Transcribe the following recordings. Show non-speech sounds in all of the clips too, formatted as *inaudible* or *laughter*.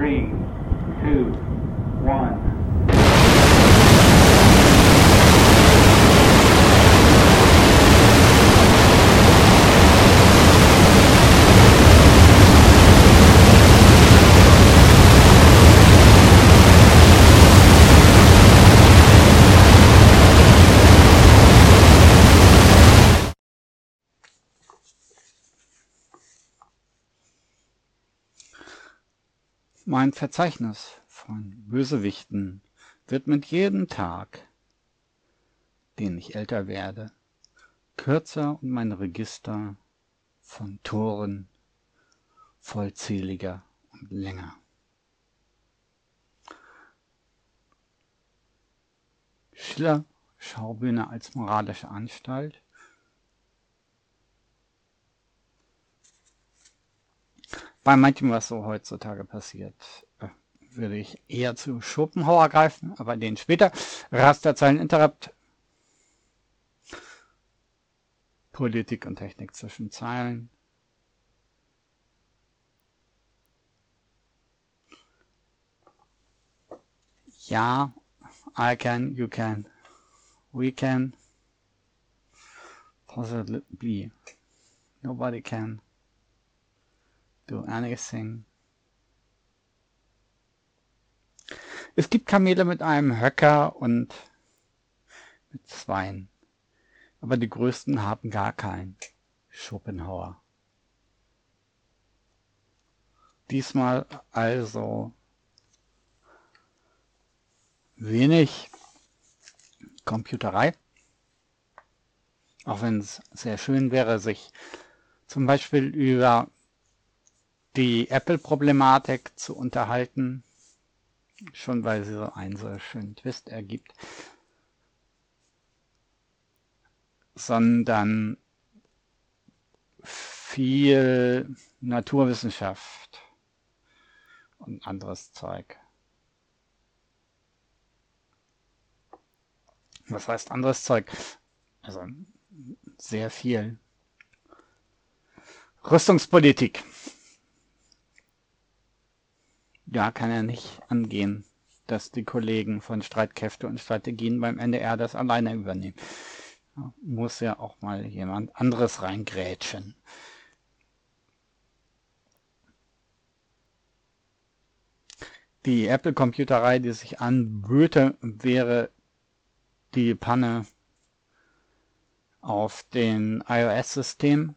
Three, two, one. Mein Verzeichnis von Bösewichten wird mit jedem Tag, den ich älter werde, kürzer und mein Register von Toren vollzähliger und länger. Schiller Schaubühne als moralische Anstalt bei manchem, was so heutzutage passiert, äh, würde ich eher zu Schopenhauer greifen, aber den später. Rasterzeilen Interrupt. Politik und Technik zwischen Zeilen. Ja, I can, you can, we can, possibly, nobody can do anything. Es gibt Kamele mit einem Höcker und mit Zweien. Aber die größten haben gar keinen. Schopenhauer. Diesmal also wenig Computerei. Auch wenn es sehr schön wäre, sich zum Beispiel über die Apple-Problematik zu unterhalten, schon weil sie so einen so schönen Twist ergibt, sondern viel Naturwissenschaft und anderes Zeug. Was heißt anderes Zeug? Also sehr viel. Rüstungspolitik. Ja, kann er nicht angehen, dass die Kollegen von Streitkräfte und Strategien beim NDR das alleine übernehmen. Ja, muss ja auch mal jemand anderes reingrätschen. Die Apple-Computerei, die sich anböte, wäre die Panne auf den iOS-System.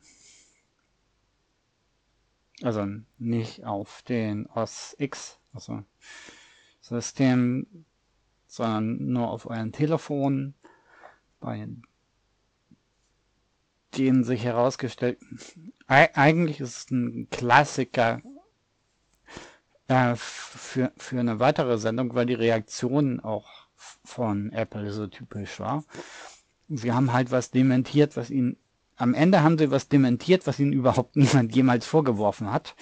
Also nicht auf den OS X, also System, sondern nur auf euren Telefon. Bei denen sich herausgestellt, eigentlich ist es ein Klassiker äh, für, für eine weitere Sendung, weil die Reaktion auch von Apple so typisch war. Sie haben halt was dementiert, was ihnen, am Ende haben sie was dementiert, was ihnen überhaupt *laughs* niemand jemals vorgeworfen hat.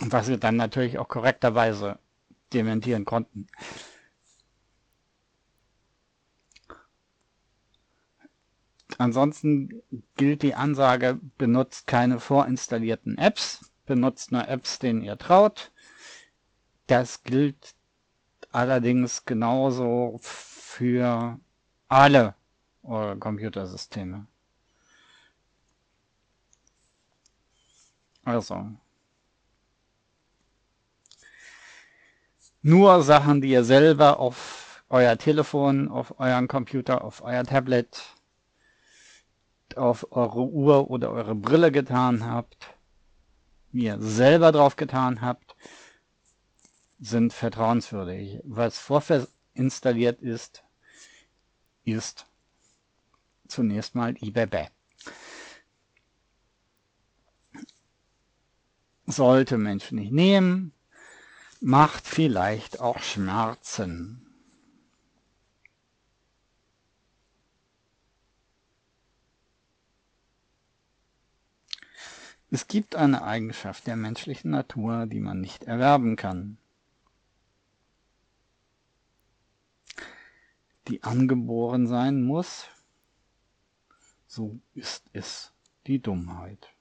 Und was sie dann natürlich auch korrekterweise dementieren konnten. Ansonsten gilt die Ansage, benutzt keine vorinstallierten Apps, benutzt nur Apps, denen ihr traut. Das gilt allerdings genauso für alle eure Computersysteme. Also. Nur Sachen, die ihr selber auf euer Telefon, auf euren Computer, auf euer Tablet auf eure Uhr oder eure Brille getan habt, mir selber drauf getan habt, sind vertrauenswürdig. Was vorinstalliert ist, ist zunächst mal eBay. Sollte Menschen nicht nehmen, macht vielleicht auch Schmerzen. Es gibt eine Eigenschaft der menschlichen Natur, die man nicht erwerben kann. Die angeboren sein muss, so ist es die Dummheit.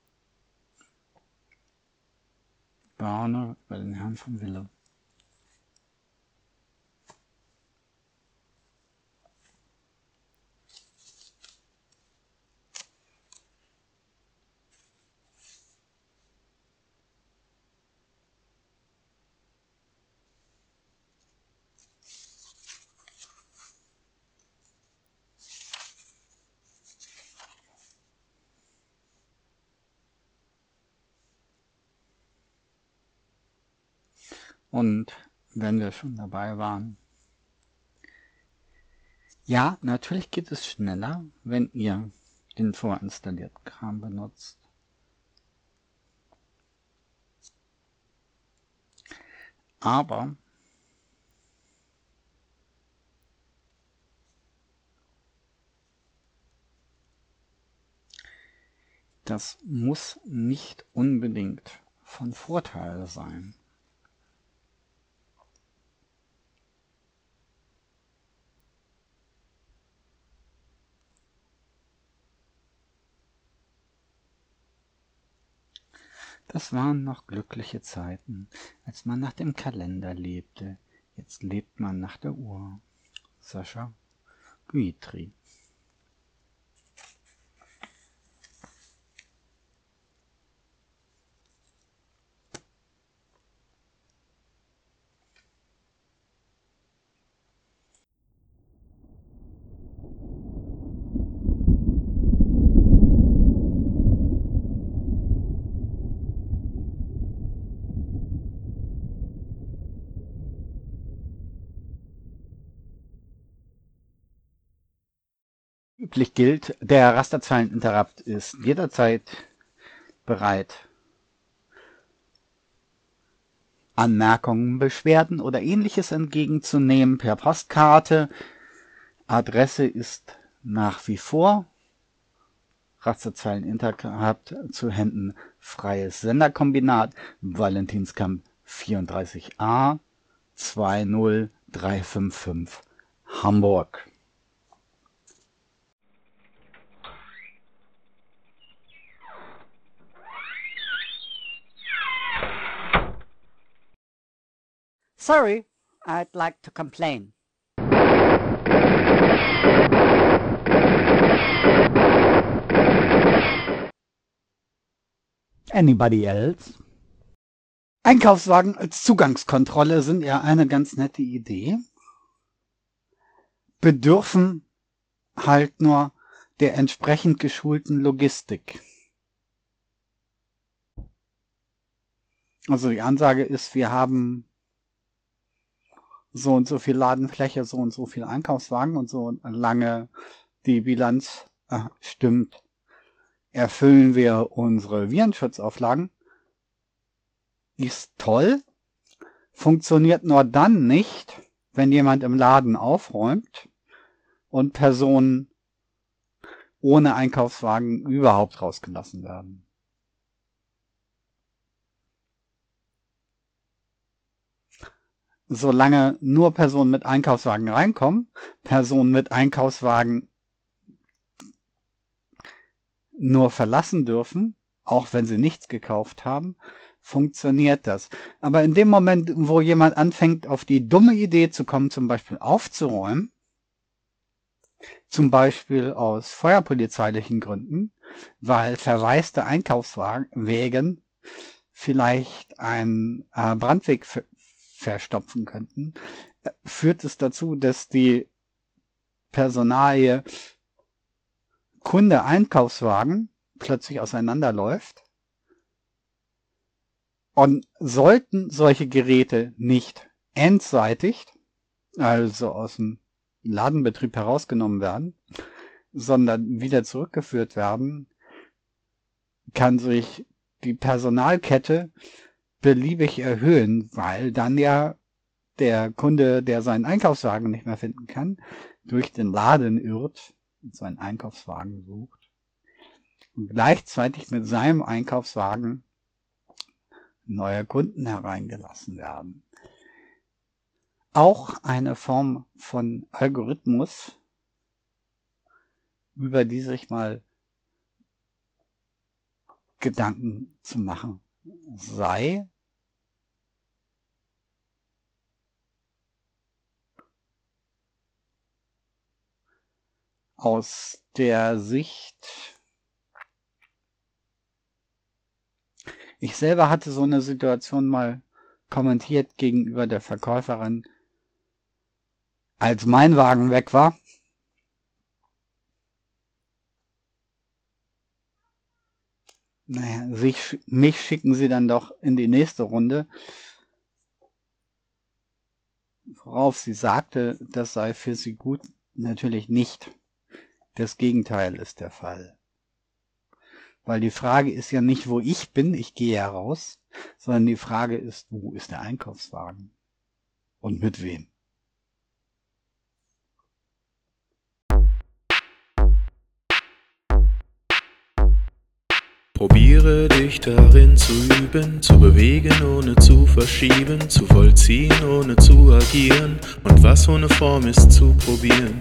Warne über den Herrn von Wille. Und wenn wir schon dabei waren, ja, natürlich geht es schneller, wenn ihr den vorinstallierten Kram benutzt. Aber das muss nicht unbedingt von Vorteil sein. Das waren noch glückliche Zeiten, als man nach dem Kalender lebte. Jetzt lebt man nach der Uhr. Sascha üblich gilt, der Rasterzeileninterrupt ist jederzeit bereit, Anmerkungen, Beschwerden oder ähnliches entgegenzunehmen per Postkarte. Adresse ist nach wie vor Rasterzeileninterrupt zu Händen Freies Senderkombinat Valentinskamp 34a 20355 Hamburg. Sorry, I'd like to complain. Anybody else? Einkaufswagen als Zugangskontrolle sind ja eine ganz nette Idee. Bedürfen halt nur der entsprechend geschulten Logistik. Also die Ansage ist, wir haben so und so viel Ladenfläche, so und so viel Einkaufswagen und so lange die Bilanz äh, stimmt, erfüllen wir unsere Virenschutzauflagen. Ist toll, funktioniert nur dann nicht, wenn jemand im Laden aufräumt und Personen ohne Einkaufswagen überhaupt rausgelassen werden. Solange nur Personen mit Einkaufswagen reinkommen, Personen mit Einkaufswagen nur verlassen dürfen, auch wenn sie nichts gekauft haben, funktioniert das. Aber in dem Moment, wo jemand anfängt, auf die dumme Idee zu kommen, zum Beispiel aufzuräumen, zum Beispiel aus feuerpolizeilichen Gründen, weil verwaiste Einkaufswagen vielleicht ein äh, Brandweg verstopfen könnten, äh, führt es dazu, dass die Personalie Kunde Einkaufswagen plötzlich auseinanderläuft. Und sollten solche Geräte nicht endseitigt, also aus dem Ladenbetrieb herausgenommen werden, sondern wieder zurückgeführt werden, kann sich die Personalkette beliebig erhöhen, weil dann ja der Kunde, der seinen Einkaufswagen nicht mehr finden kann, durch den Laden irrt und seinen Einkaufswagen sucht und gleichzeitig mit seinem Einkaufswagen neue Kunden hereingelassen werden. Auch eine Form von Algorithmus, über die sich mal Gedanken zu machen sei aus der Sicht, ich selber hatte so eine Situation mal kommentiert gegenüber der Verkäuferin, als mein Wagen weg war. Naja, sich, mich schicken sie dann doch in die nächste Runde. Worauf sie sagte, das sei für sie gut, natürlich nicht. Das Gegenteil ist der Fall. Weil die Frage ist ja nicht, wo ich bin, ich gehe ja raus, sondern die Frage ist, wo ist der Einkaufswagen? Und mit wem? Probiere dich darin zu üben, zu bewegen ohne zu verschieben, zu vollziehen ohne zu agieren und was ohne Form ist zu probieren.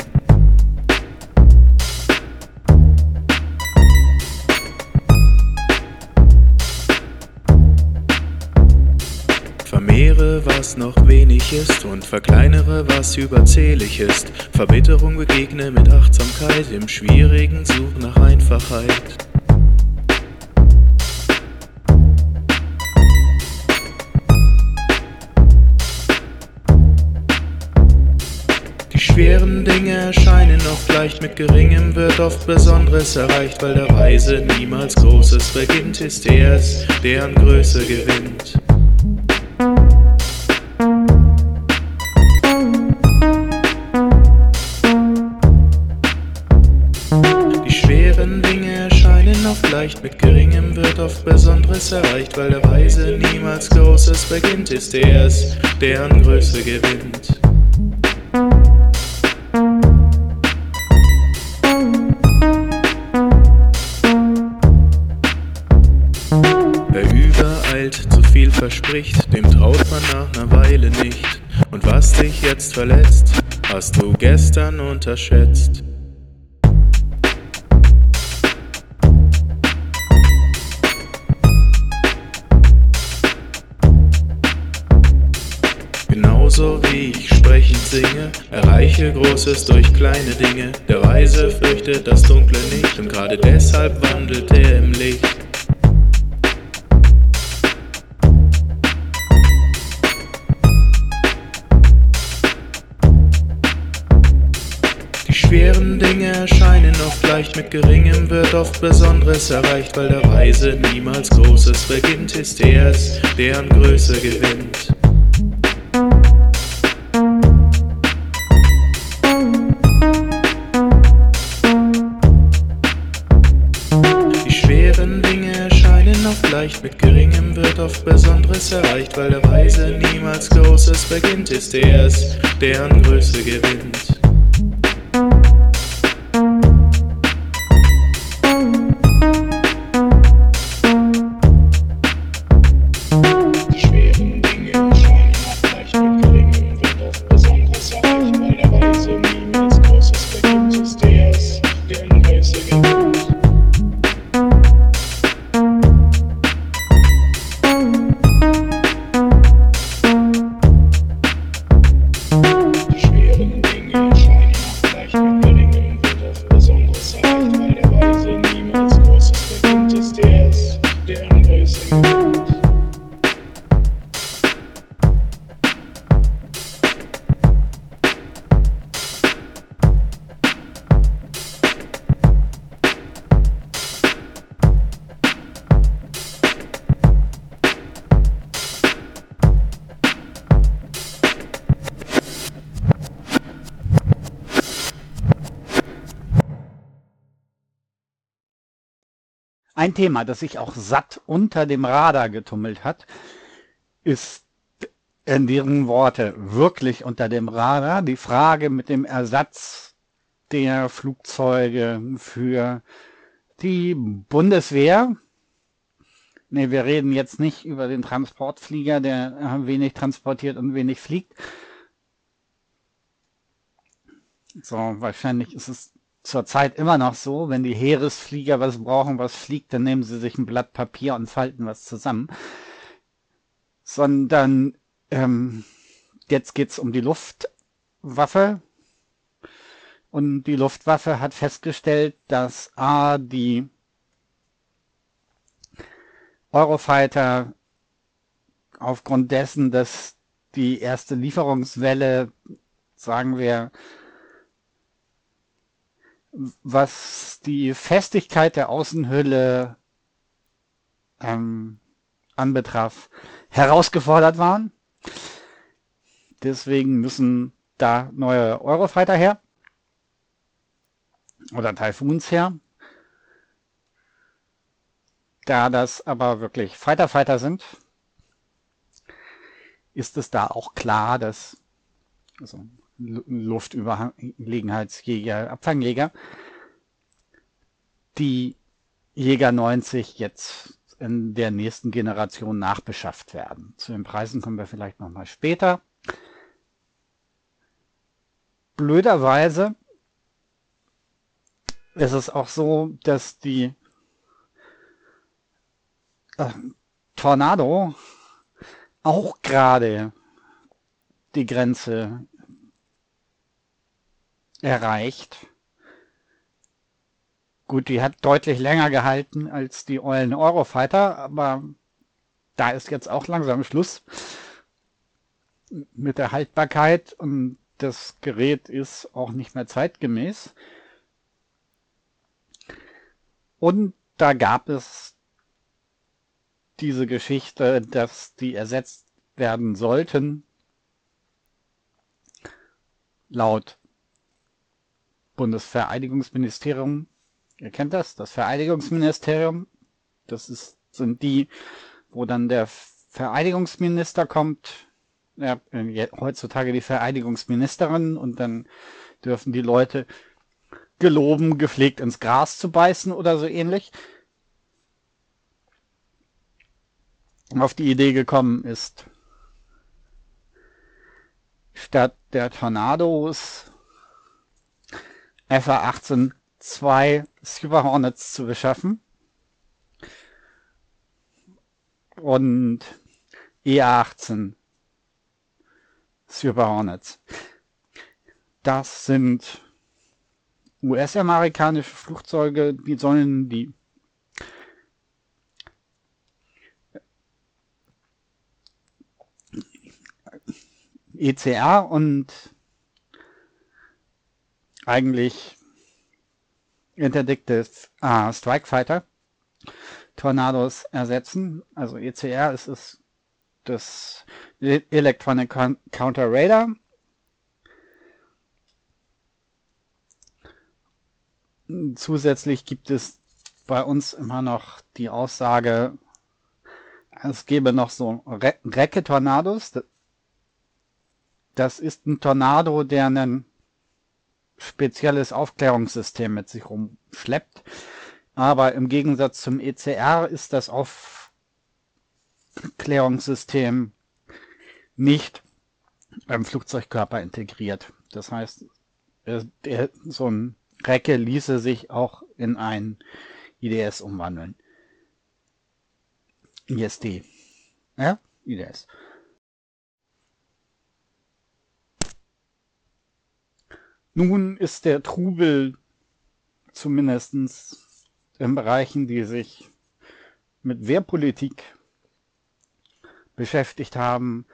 Vermehre, was noch wenig ist und verkleinere, was überzählig ist. Verbitterung begegne mit Achtsamkeit, im Schwierigen such nach Einfachheit. Die schweren Dinge erscheinen oft leicht, mit geringem wird oft Besonderes erreicht, weil der Weise niemals Großes beginnt, ist er es, der an Größe gewinnt. Besonderes erreicht, weil der Weise niemals Großes beginnt, ist er es, der an Größe gewinnt. Wer übereilt zu viel verspricht, dem traut man nach ner Weile nicht. Und was dich jetzt verletzt, hast du gestern unterschätzt. Erreiche Großes durch kleine Dinge. Der Weise fürchtet das Dunkle nicht und gerade deshalb wandelt er im Licht. Die schweren Dinge erscheinen oft leicht, mit geringem wird oft Besonderes erreicht, weil der Weise niemals Großes beginnt, ist er es, der an Größe gewinnt. Besonderes erreicht, weil der Weise niemals Großes beginnt, ist er es, der an Größe gewinnt. Ein Thema, das sich auch satt unter dem Radar getummelt hat, ist in deren Worte wirklich unter dem Radar die Frage mit dem Ersatz der Flugzeuge für die Bundeswehr. Nee, wir reden jetzt nicht über den Transportflieger, der wenig transportiert und wenig fliegt. So, wahrscheinlich ist es zurzeit immer noch so, wenn die Heeresflieger was brauchen, was fliegt, dann nehmen sie sich ein Blatt Papier und falten was zusammen. Sondern ähm, jetzt geht's um die Luftwaffe. Und die Luftwaffe hat festgestellt, dass A, die Eurofighter aufgrund dessen, dass die erste Lieferungswelle, sagen wir, was die Festigkeit der Außenhülle ähm, anbetraf, herausgefordert waren. Deswegen müssen da neue Eurofighter her oder Typhoons her. Da das aber wirklich Fighter Fighter sind, ist es da auch klar, dass also Luftüberlegenheitsjäger, Abfangjäger, die Jäger 90 jetzt in der nächsten Generation nachbeschafft werden. Zu den Preisen kommen wir vielleicht nochmal später. Blöderweise ist es auch so, dass die äh, Tornado auch gerade die Grenze erreicht. Gut, die hat deutlich länger gehalten als die Eulen Eurofighter, aber da ist jetzt auch langsam Schluss mit der Haltbarkeit und das Gerät ist auch nicht mehr zeitgemäß. Und da gab es diese Geschichte, dass die ersetzt werden sollten. Laut Bundesverteidigungsministerium. Ihr kennt das, das Verteidigungsministerium. Das ist, sind die, wo dann der Verteidigungsminister kommt, ja, heutzutage die Verteidigungsministerin und dann dürfen die Leute geloben, gepflegt ins Gras zu beißen oder so ähnlich. Auf die Idee gekommen ist, statt der Tornados FA-18 zwei Super Hornets zu beschaffen und EA-18 Super Hornets. Das sind US-amerikanische Flugzeuge, die sollen die ECR und eigentlich Interdictive äh, Strike Fighter Tornados ersetzen. Also ECR ist es das Electronic Counter Radar. Zusätzlich gibt es bei uns immer noch die Aussage, es gäbe noch so Re Recke-Tornados. Das ist ein Tornado, der ein spezielles Aufklärungssystem mit sich rumschleppt. Aber im Gegensatz zum ECR ist das Aufklärungssystem nicht beim Flugzeugkörper integriert. Das heißt, so ein Recke ließe sich auch in ein IDS umwandeln. ISD. Ja, IDS. Nun ist der Trubel zumindestens in Bereichen, die sich mit Wehrpolitik beschäftigt haben,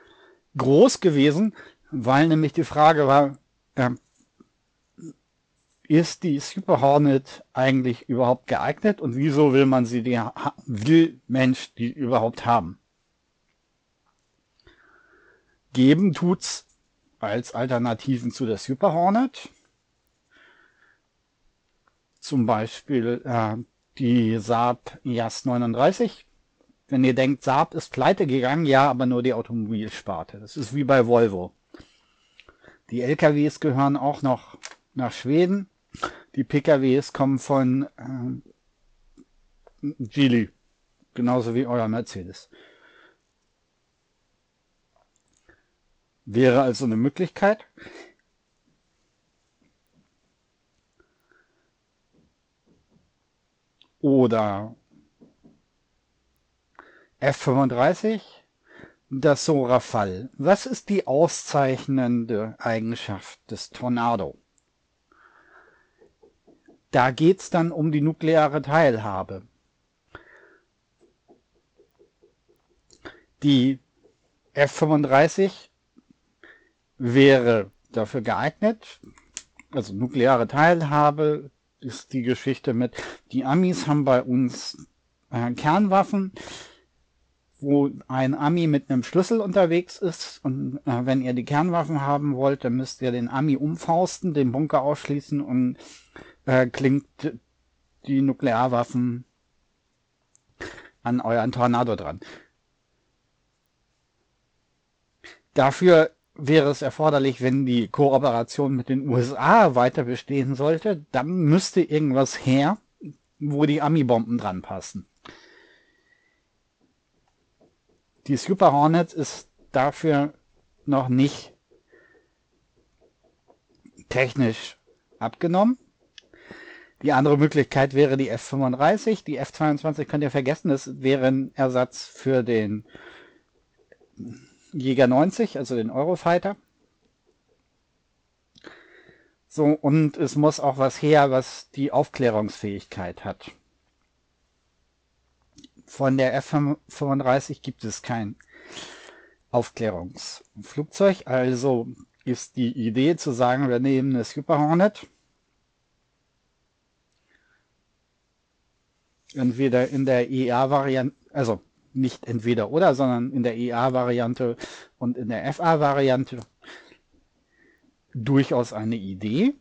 groß gewesen, weil nämlich die Frage war, äh, ist die Super Hornet eigentlich überhaupt geeignet und wieso will man sie, die, will Mensch die überhaupt haben? Geben tut's als Alternativen zu der Super Hornet. Zum Beispiel äh, die Saab Jas 39. Wenn ihr denkt, Saab ist pleite gegangen, ja, aber nur die Automobilsparte. Das ist wie bei Volvo. Die LKWs gehören auch noch nach Schweden. Die PKWs kommen von äh, Geely, genauso wie euer Mercedes. Wäre also eine Möglichkeit. Oder F35, das Sorafall. Was ist die auszeichnende Eigenschaft des Tornado? Da geht's dann um die nukleare Teilhabe. Die F-35 wäre dafür geeignet. Also nukleare Teilhabe ist die Geschichte mit, die Amis haben bei uns äh, Kernwaffen, wo ein Ami mit einem Schlüssel unterwegs ist und äh, wenn ihr die Kernwaffen haben wollt, dann müsst ihr den Ami umfausten, den Bunker ausschließen und äh, klingt die Nuklearwaffen an euren Tornado dran. Dafür wäre es erforderlich, wenn die Kooperation mit den USA weiter bestehen sollte, dann müsste irgendwas her, wo die Ami-Bomben dran passen. Die Super Hornet ist dafür noch nicht technisch abgenommen. Die andere Möglichkeit wäre die F-35. Die F-22 könnt ihr vergessen, das wäre ein Ersatz für den Jäger 90, also den Eurofighter. So, und es muss auch was her, was die Aufklärungsfähigkeit hat. Von der F-35 gibt es kein Aufklärungsflugzeug, also ist die Idee zu sagen, wir nehmen eine Super Hornet, entweder in der EA-Variante, also nicht entweder oder, sondern in der EA-Variante und in der FA-Variante durchaus eine Idee.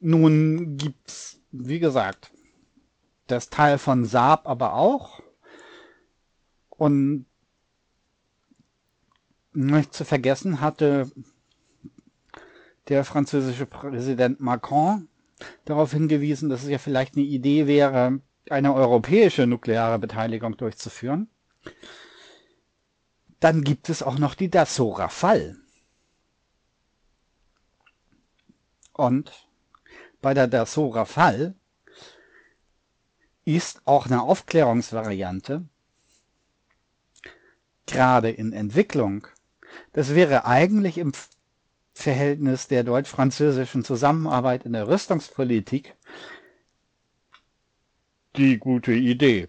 Nun gibt's, wie gesagt, das Teil von Saab aber auch. Und nicht zu vergessen hatte der französische Präsident Macron darauf hingewiesen, dass es ja vielleicht eine Idee wäre, eine europäische nukleare Beteiligung durchzuführen. Dann gibt es auch noch die Dassault Rafale. Und bei der Dassault Rafale ist auch eine Aufklärungsvariante gerade in Entwicklung. Das wäre eigentlich im Verhältnis der deutsch-französischen Zusammenarbeit in der Rüstungspolitik die gute Idee.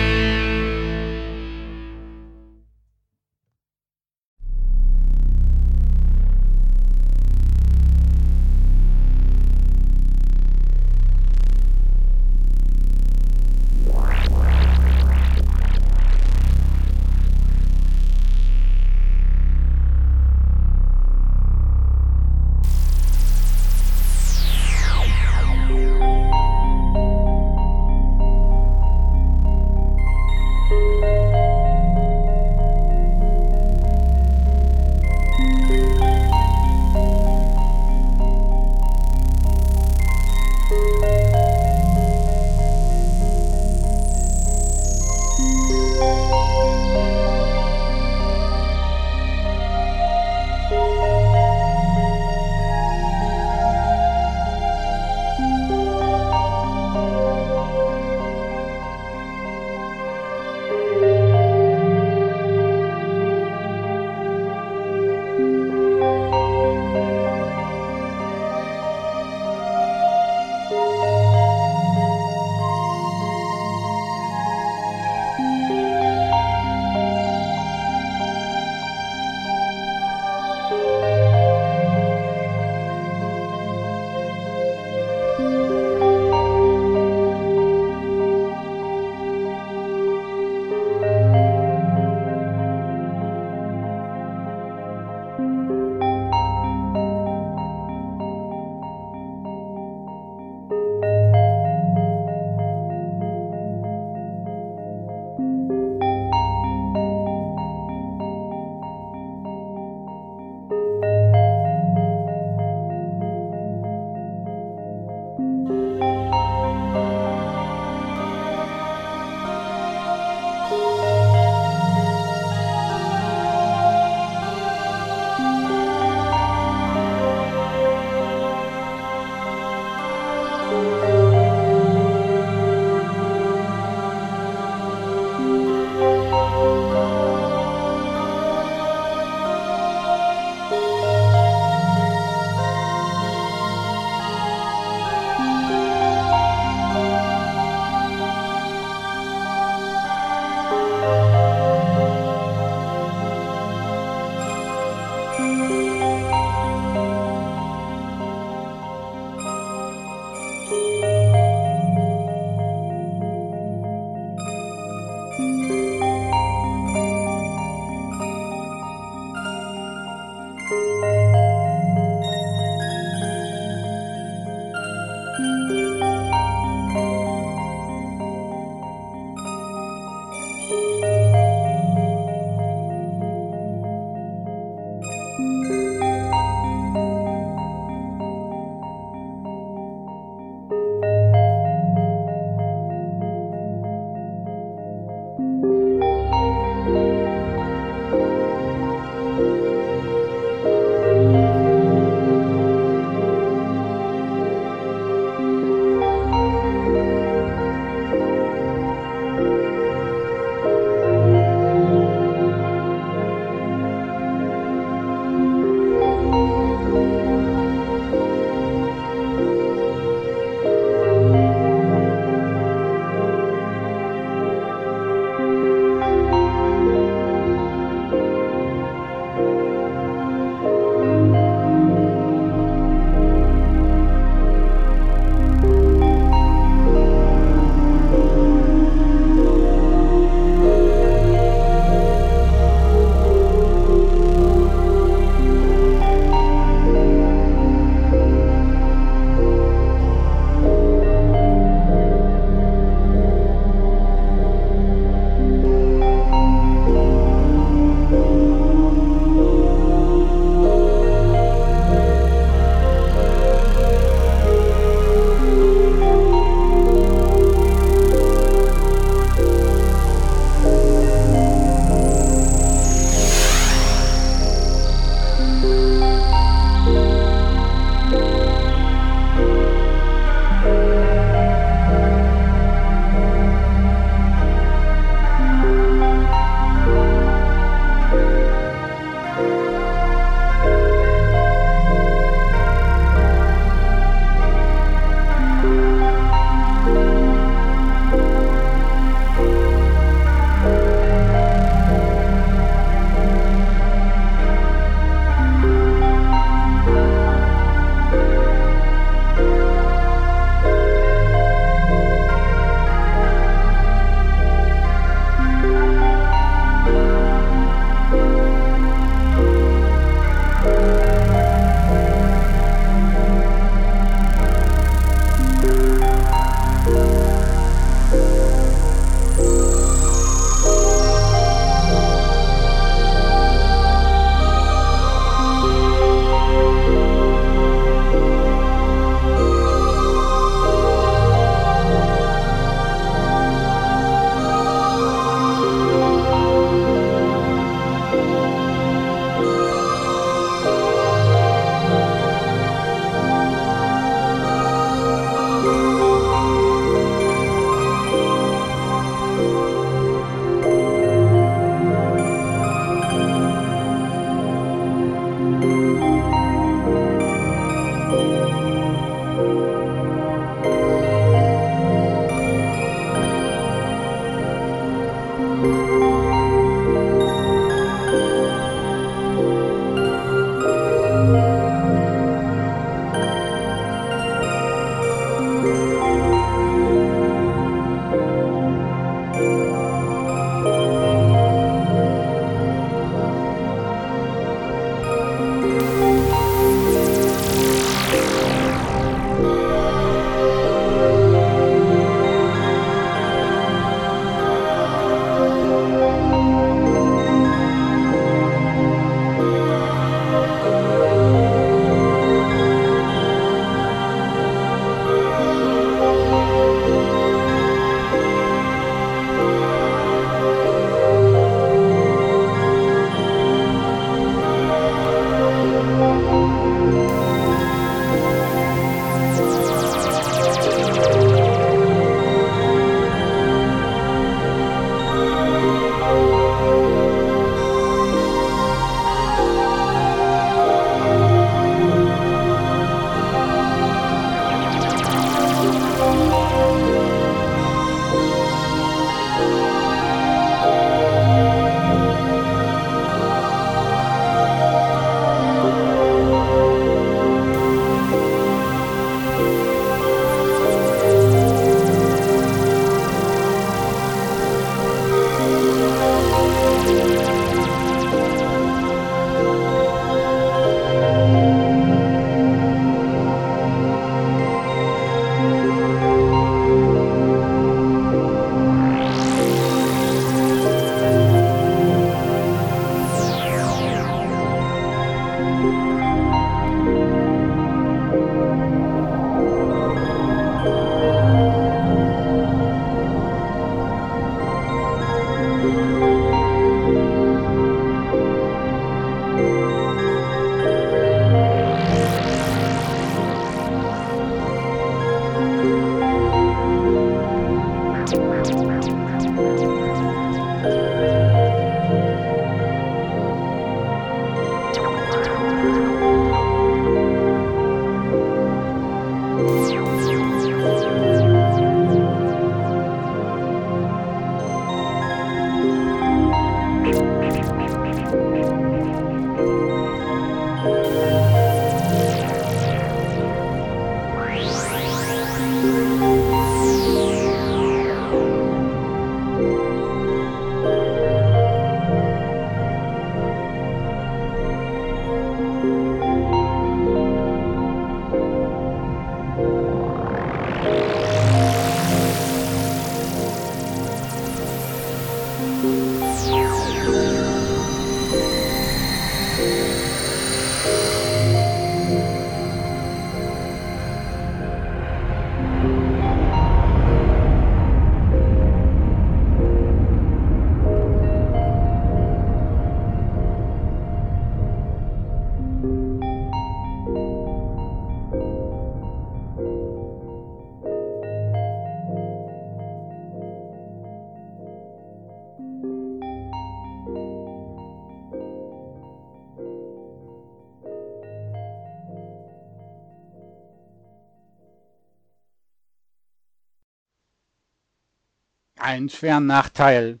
Einen schweren Nachteil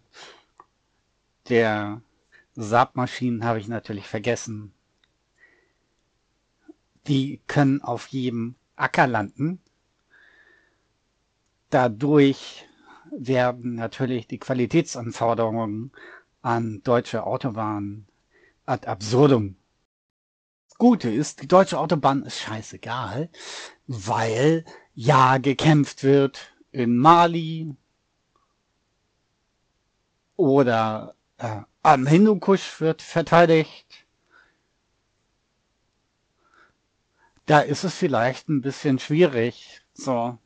der Saab-Maschinen habe ich natürlich vergessen. Die können auf jedem Acker landen. Dadurch werden natürlich die Qualitätsanforderungen an deutsche Autobahnen ad absurdum. Das Gute ist, die deutsche Autobahn ist scheißegal, weil ja gekämpft wird in Mali oder äh, am Hindukusch wird verteidigt. Da ist es vielleicht ein bisschen schwierig, so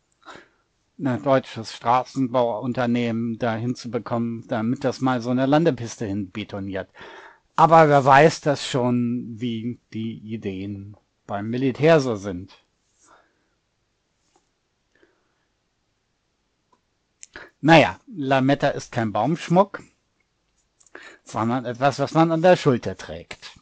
ein deutsches Straßenbauunternehmen da hinzubekommen, damit das mal so eine Landepiste hinbetoniert. Aber wer weiß das schon, wie die Ideen beim Militär so sind. Naja, Lametta ist kein Baumschmuck, sondern etwas, was man an der Schulter trägt.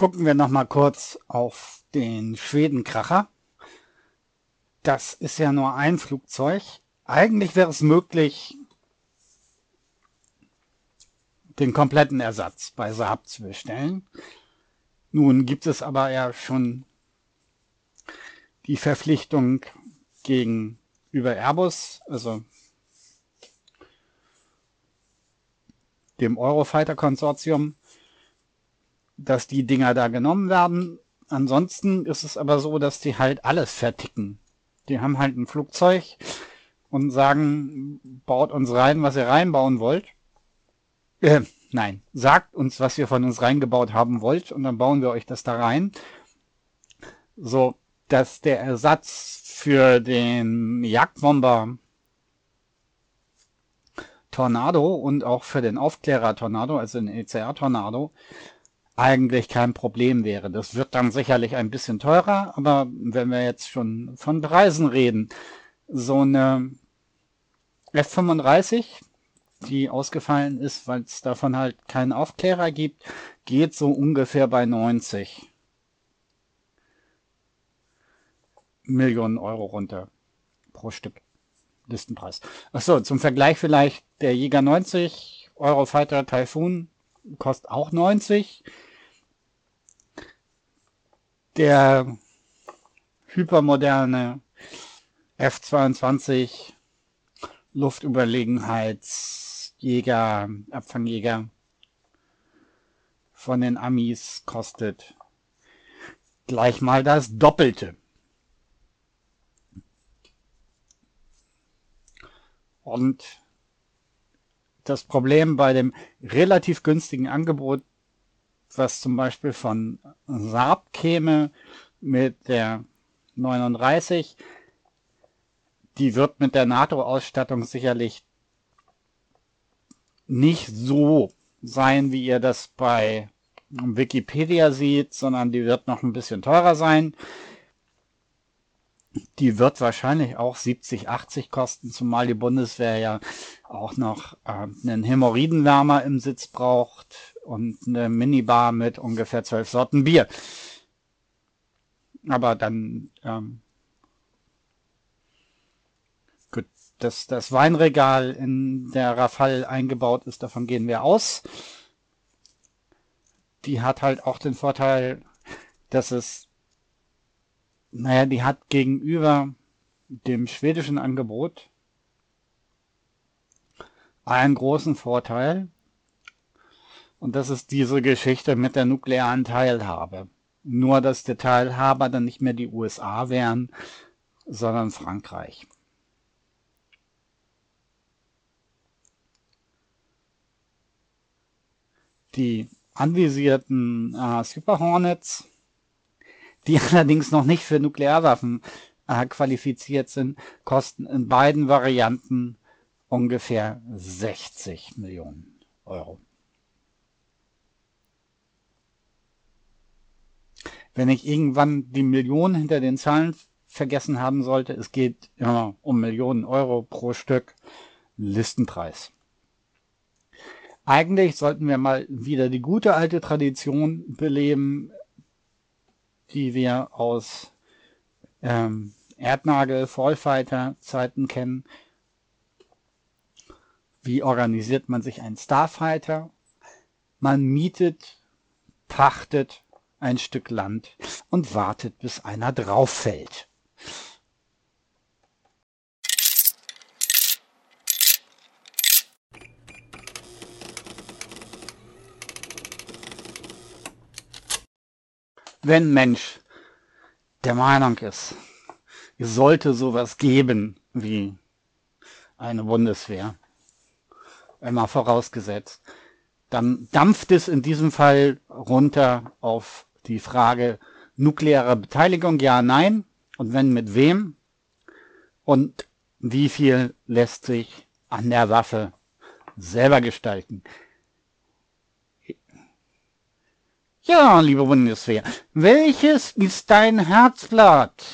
Gucken wir noch mal kurz auf den Schwedenkracher. Das ist ja nur ein Flugzeug. Eigentlich wäre es möglich, den kompletten Ersatz bei Saab zu bestellen. Nun gibt es aber ja schon die Verpflichtung gegenüber Airbus, also dem Eurofighter-Konsortium, dass die Dinger da genommen werden. Ansonsten ist es aber so, dass die halt alles verticken. Die haben halt ein Flugzeug und sagen, baut uns rein, was ihr reinbauen wollt. Äh, nein, sagt uns, was ihr von uns reingebaut haben wollt und dann bauen wir euch das da rein. So, dass der Ersatz für den Jagdbomber Tornado und auch für den Aufklärer Tornado, also den ECR Tornado, eigentlich kein Problem wäre. Das wird dann sicherlich ein bisschen teurer, aber wenn wir jetzt schon von Preisen reden, so eine F35, die ausgefallen ist, weil es davon halt keinen Aufklärer gibt, geht so ungefähr bei 90 Millionen Euro runter pro Stück. Listenpreis. Achso, zum Vergleich vielleicht der Jäger 90 Eurofighter Typhoon kostet auch 90. Der hypermoderne F-22 Luftüberlegenheitsjäger, Abfangjäger von den Amis kostet gleich mal das Doppelte. Und das Problem bei dem relativ günstigen Angebot, was zum Beispiel von Saab käme mit der 39, die wird mit der NATO-Ausstattung sicherlich nicht so sein, wie ihr das bei Wikipedia seht, sondern die wird noch ein bisschen teurer sein. Die wird wahrscheinlich auch 70, 80 kosten, zumal die Bundeswehr ja auch noch äh, einen Hämorrhoidenwärmer im Sitz braucht und eine Minibar mit ungefähr zwölf Sorten Bier. Aber dann ähm, gut, dass das Weinregal in der Rafale eingebaut ist, davon gehen wir aus. Die hat halt auch den Vorteil, dass es naja, die hat gegenüber dem schwedischen Angebot einen großen Vorteil. Und das ist diese Geschichte mit der nuklearen Teilhabe. Nur, dass der Teilhaber dann nicht mehr die USA wären, sondern Frankreich. Die anvisierten äh, Super Hornets die *laughs* allerdings noch nicht für Nuklearwaffen äh, qualifiziert sind, kosten in beiden Varianten ungefähr 60 Millionen Euro. Wenn ich irgendwann die Millionen hinter den Zahlen vergessen haben sollte, es geht immer um Millionen Euro pro Stück Listenpreis. Eigentlich sollten wir mal wieder die gute alte Tradition beleben, die wir aus ähm, Erdnagel, Fallfighter Zeiten kennen. Wie organisiert man sich einen Starfighter? Man mietet, pachtet ein Stück Land und wartet, bis einer drauf fällt. wenn Mensch der Meinung ist, es sollte sowas geben wie eine Bundeswehr, immer vorausgesetzt, dann dampft es in diesem Fall runter auf die Frage nukleare Beteiligung, ja, nein, und wenn mit wem und wie viel lässt sich an der Waffe selber gestalten. Ja, liebe Bundeswehr, welches ist dein Herzblatt?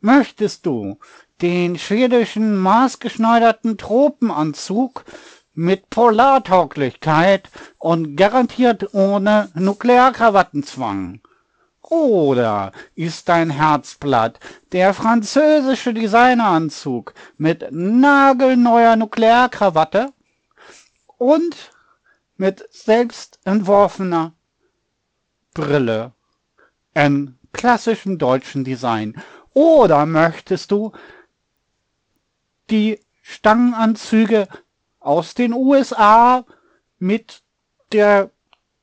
Möchtest du den schwedischen maßgeschneiderten Tropenanzug mit Polartauglichkeit und garantiert ohne Nuklearkrawattenzwang? Oder ist dein Herzblatt der französische Designeranzug mit nagelneuer Nuklearkrawatte und mit selbst entworfener Brille in klassischem deutschen Design? Oder möchtest du die Stangenanzüge aus den USA mit der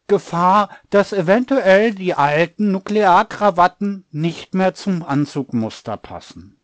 Gefahr, dass eventuell die alten Nuklearkrawatten nicht mehr zum Anzugmuster passen.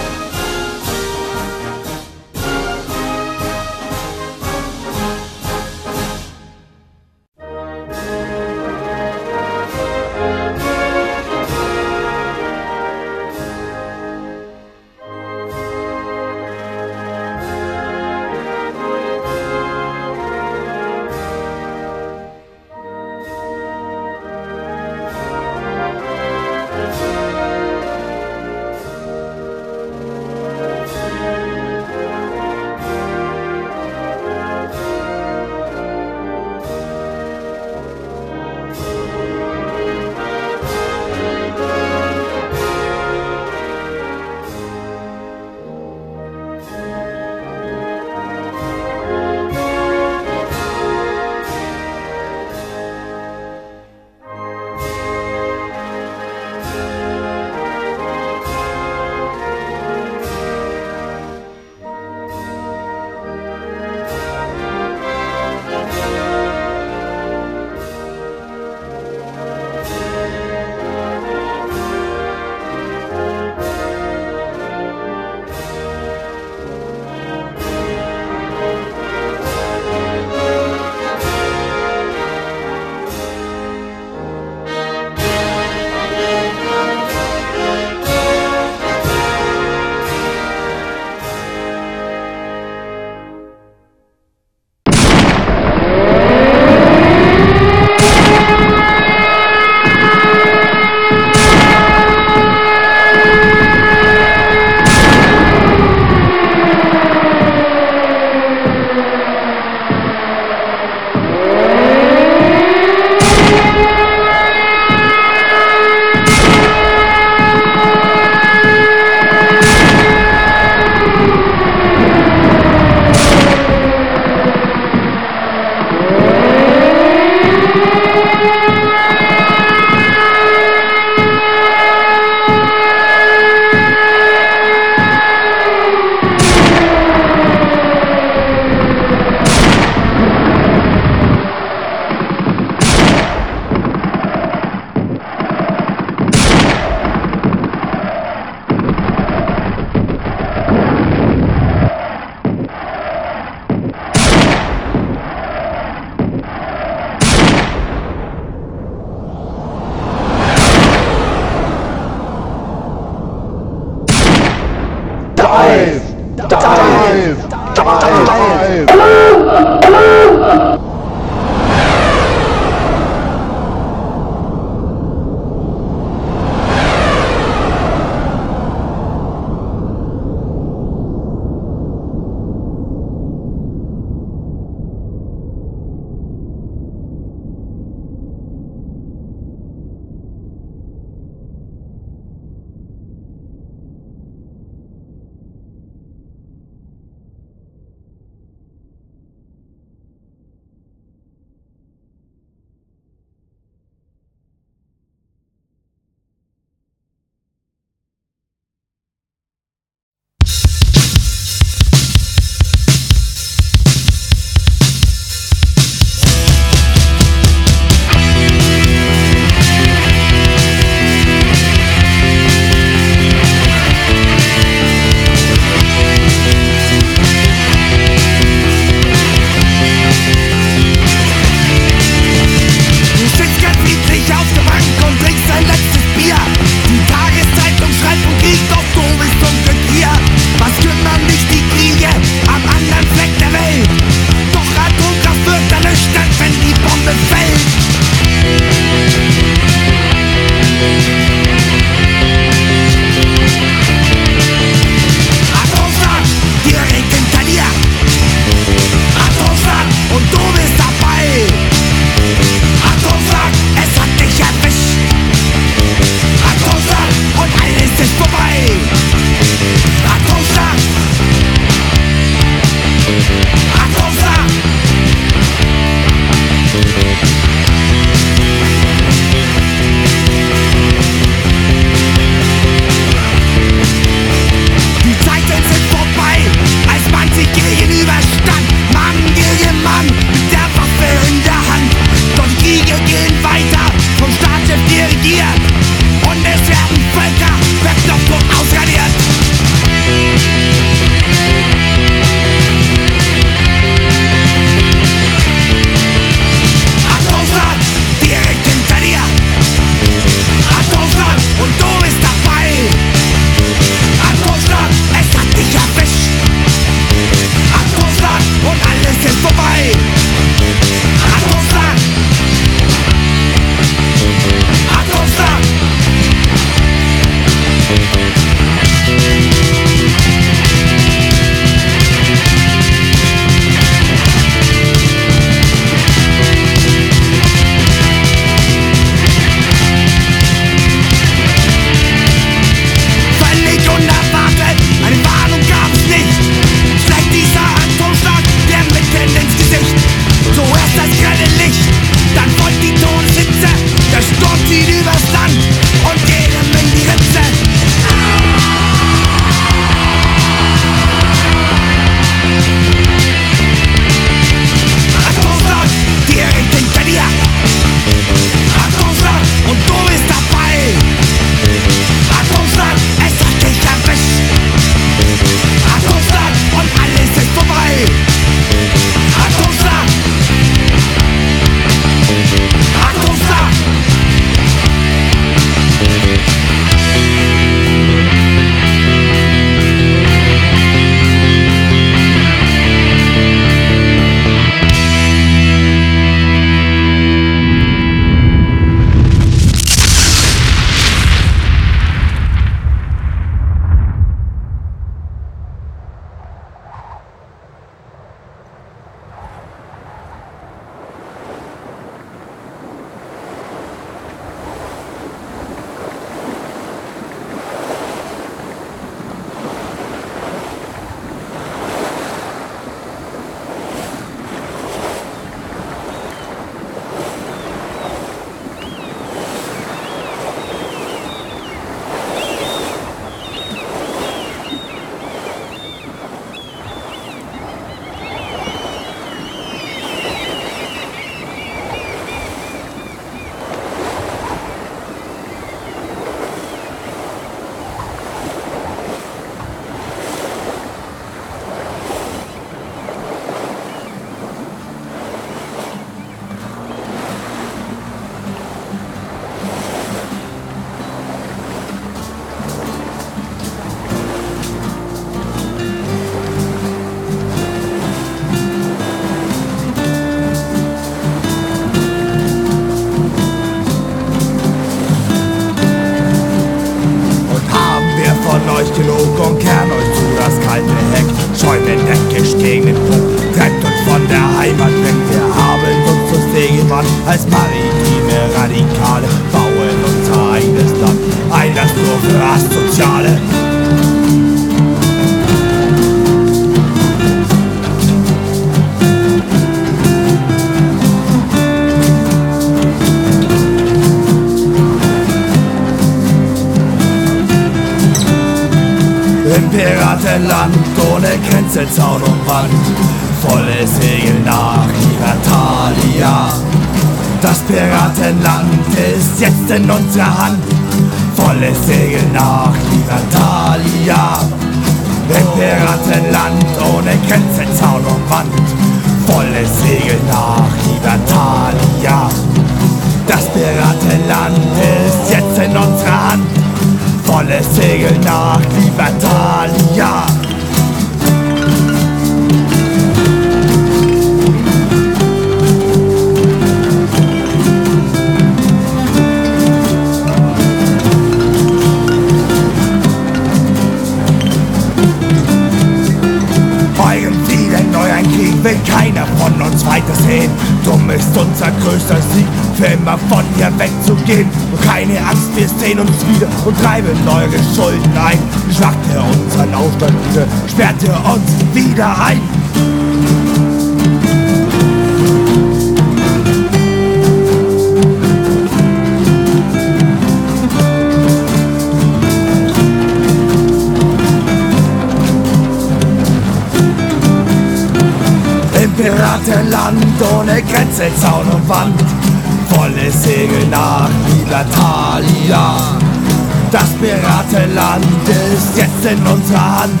Piratenland ist jetzt in unserer Hand.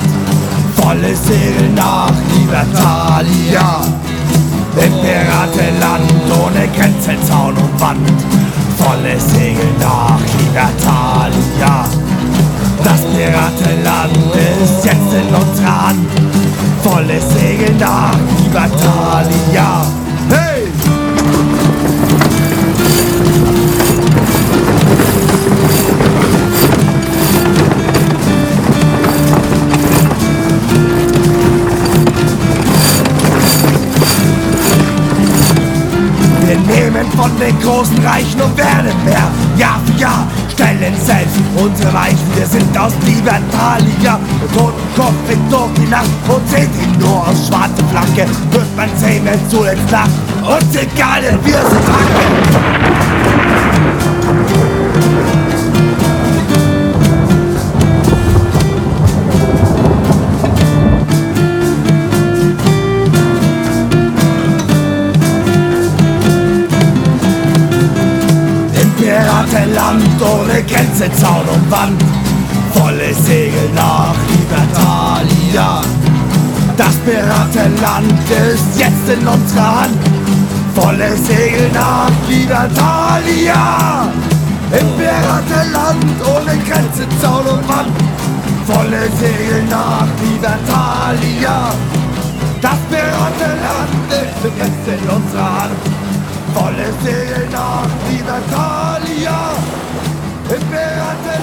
Volle Segel nach Libertalia. Im Piratenland ohne Grenze, Zaun und Wand. Volle Segel nach Libertalia. Das Piratenland ist jetzt in unserer Hand. Volle Segel nach Libertalia. Von den großen Reichen und werden mehr. Jahr für Jahr stellen selbst unsere Weichen. Wir sind aus Libertalia. Der Totenkopf fliegt durch die Nacht und seht ihn nur aus schwarze Flanke. Wird man sehen, wenn zuletzt lacht. Uns egal, wir sind Hacken. Grenze, Zaun und Wand. Volle Segel nach Libertalia. Das Piratenland ist jetzt in unserer Hand. Volle Segel nach Libertalia. Im Piratenland ohne Grenze, Zaun und Wand. Volle Segel nach Libertalia. Das Piratenland ist jetzt in unserer Hand. Volle Segel nach Libertalia. Im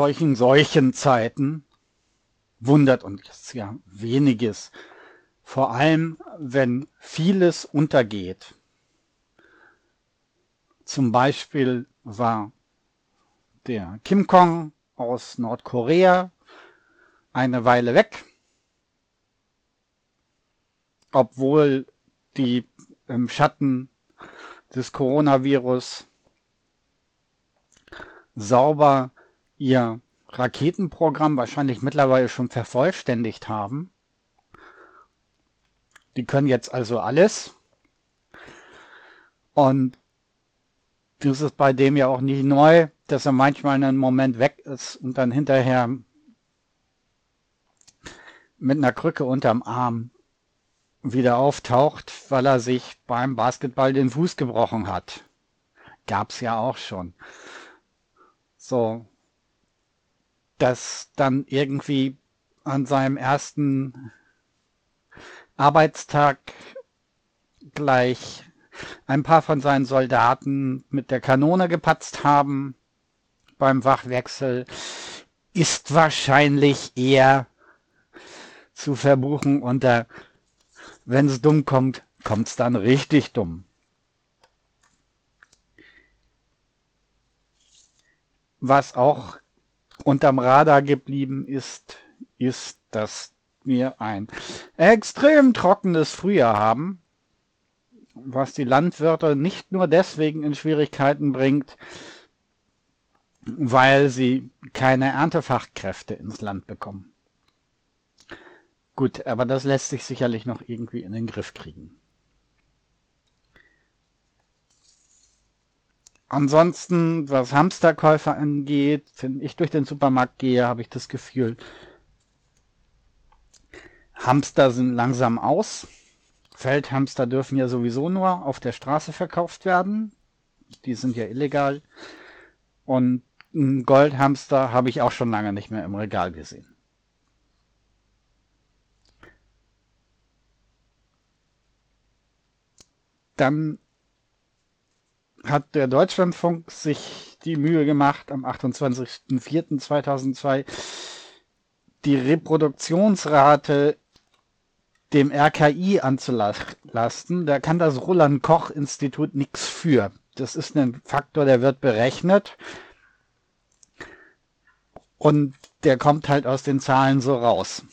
In solchen Seuchenzeiten wundert uns ja weniges. Vor allem, wenn vieles untergeht. Zum Beispiel war der Kim Kong aus Nordkorea eine Weile weg, obwohl die im Schatten des Coronavirus sauber ihr Raketenprogramm wahrscheinlich mittlerweile schon vervollständigt haben. Die können jetzt also alles. Und das ist bei dem ja auch nicht neu, dass er manchmal einen Moment weg ist und dann hinterher mit einer Krücke unterm Arm wieder auftaucht, weil er sich beim Basketball den Fuß gebrochen hat. Gab's ja auch schon. So, dass dann irgendwie an seinem ersten Arbeitstag gleich ein paar von seinen Soldaten mit der Kanone gepatzt haben beim Wachwechsel, ist wahrscheinlich eher zu verbuchen unter, wenn es dumm kommt, kommt es dann richtig dumm. Was auch unterm Radar geblieben ist, ist, dass wir ein extrem trockenes Frühjahr haben, was die Landwirte nicht nur deswegen in Schwierigkeiten bringt, weil sie keine Erntefachkräfte ins Land bekommen. Gut, aber das lässt sich sicherlich noch irgendwie in den Griff kriegen. Ansonsten, was Hamsterkäufer angeht, wenn ich durch den Supermarkt gehe, habe ich das Gefühl, Hamster sind langsam aus. Feldhamster dürfen ja sowieso nur auf der Straße verkauft werden. Die sind ja illegal. Und einen Goldhamster habe ich auch schon lange nicht mehr im Regal gesehen. Dann hat der Deutschlandfunk sich die Mühe gemacht, am 28.04.2002 die Reproduktionsrate dem RKI anzulasten. Da kann das Roland Koch Institut nichts für. Das ist ein Faktor, der wird berechnet. Und der kommt halt aus den Zahlen so raus.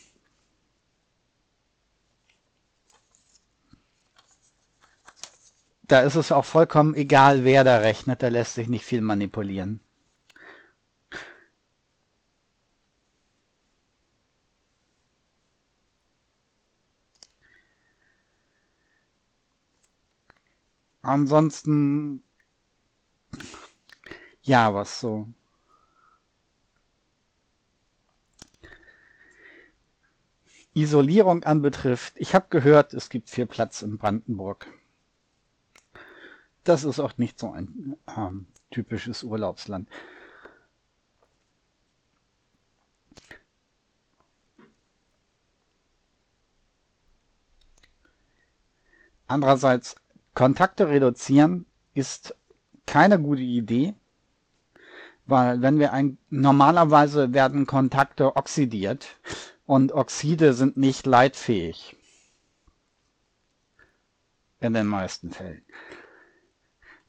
Da ist es auch vollkommen egal, wer da rechnet, da lässt sich nicht viel manipulieren. Ansonsten, ja, was so. Isolierung anbetrifft, ich habe gehört, es gibt viel Platz in Brandenburg. Das ist auch nicht so ein ähm, typisches Urlaubsland. Andererseits Kontakte reduzieren ist keine gute Idee, weil wenn wir ein, normalerweise werden Kontakte oxidiert und Oxide sind nicht leitfähig. In den meisten Fällen.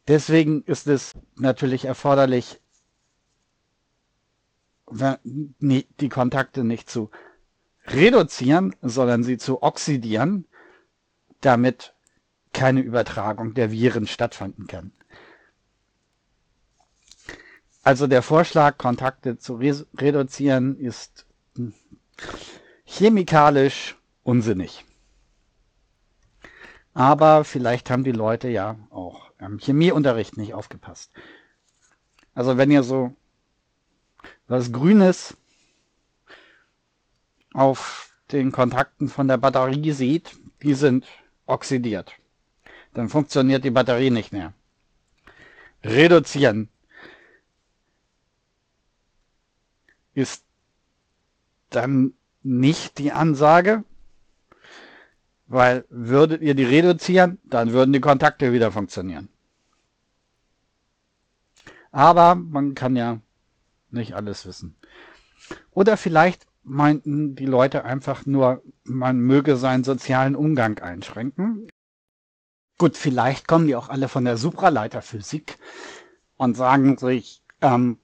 Deswegen ist es natürlich erforderlich, die Kontakte nicht zu reduzieren, sondern sie zu oxidieren, damit keine Übertragung der Viren stattfinden kann. Also der Vorschlag, Kontakte zu re reduzieren, ist chemikalisch unsinnig. Aber vielleicht haben die Leute ja auch im Chemieunterricht nicht aufgepasst. Also wenn ihr so was Grünes auf den Kontakten von der Batterie seht, die sind oxidiert dann funktioniert die Batterie nicht mehr. Reduzieren ist dann nicht die Ansage, weil würdet ihr die reduzieren, dann würden die Kontakte wieder funktionieren. Aber man kann ja nicht alles wissen. Oder vielleicht meinten die Leute einfach nur, man möge seinen sozialen Umgang einschränken. Gut, vielleicht kommen die auch alle von der Supraleiterphysik und sagen sich, ähm,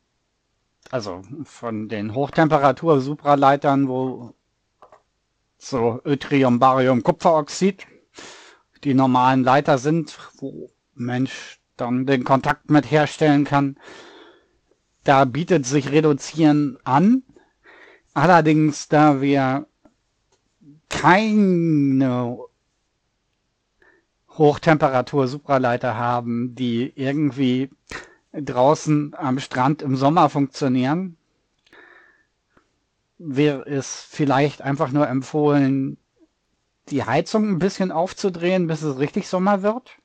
also von den Hochtemperatur-Supraleitern, wo so Yttrium, Barium, Kupferoxid die normalen Leiter sind, wo Mensch dann den Kontakt mit herstellen kann. Da bietet sich Reduzieren an. Allerdings, da wir keine Hochtemperatur-Supraleiter haben, die irgendwie draußen am Strand im Sommer funktionieren, wäre es vielleicht einfach nur empfohlen, die Heizung ein bisschen aufzudrehen, bis es richtig Sommer wird.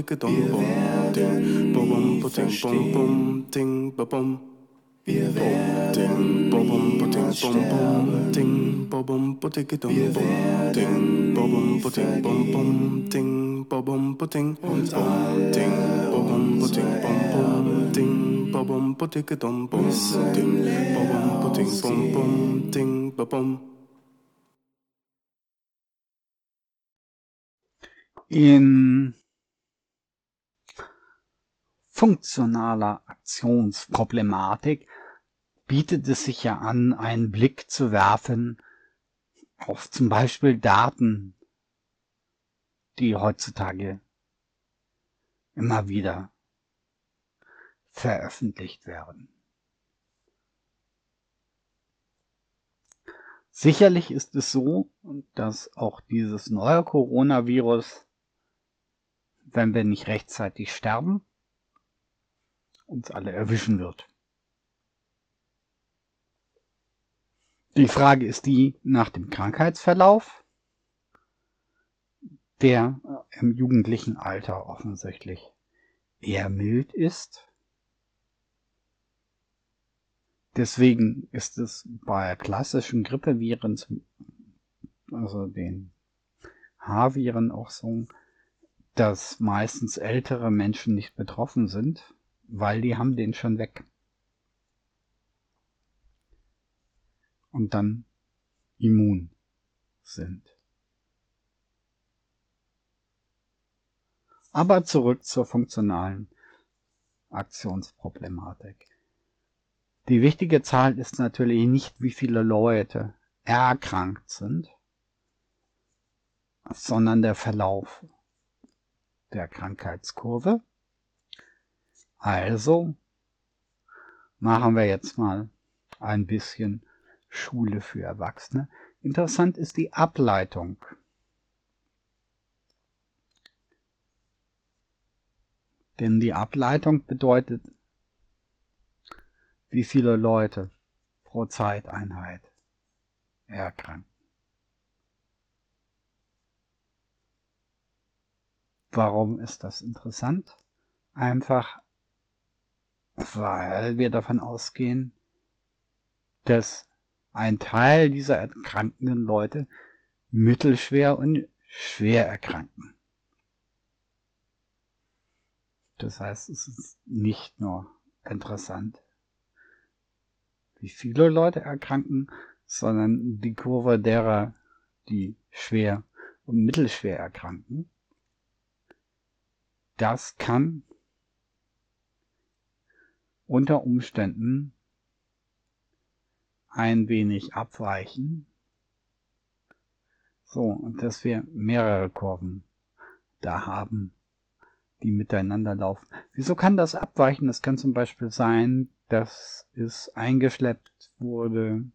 Bobum putige dum bum ding bum bum ding bobum wir werden bobum puting bum bum ding bum ding bobum puting bum bum ding bum ding bobum puting bum bum ding dum bum ding bum bum ding bobum In funktionaler Aktionsproblematik bietet es sich ja an, einen Blick zu werfen auf zum Beispiel Daten, die heutzutage immer wieder veröffentlicht werden. Sicherlich ist es so, dass auch dieses neue Coronavirus, wenn wir nicht rechtzeitig sterben, uns alle erwischen wird. Die Frage ist die nach dem Krankheitsverlauf, der im jugendlichen Alter offensichtlich eher mild ist. Deswegen ist es bei klassischen Grippeviren, also den H-Viren auch so, dass meistens ältere Menschen nicht betroffen sind, weil die haben den schon weg. Und dann immun sind. Aber zurück zur funktionalen Aktionsproblematik. Die wichtige Zahl ist natürlich nicht, wie viele Leute erkrankt sind, sondern der Verlauf der Krankheitskurve. Also machen wir jetzt mal ein bisschen Schule für Erwachsene. Interessant ist die Ableitung. Denn die Ableitung bedeutet, wie viele Leute pro Zeiteinheit erkranken. Warum ist das interessant? Einfach, weil wir davon ausgehen, dass ein Teil dieser erkrankenden Leute mittelschwer und schwer erkranken. Das heißt, es ist nicht nur interessant, wie viele Leute erkranken, sondern die Kurve derer, die schwer und mittelschwer erkranken. Das kann unter Umständen ein wenig abweichen. So, dass wir mehrere Kurven da haben, die miteinander laufen. Wieso kann das abweichen? Das kann zum Beispiel sein, dass es eingeschleppt wurde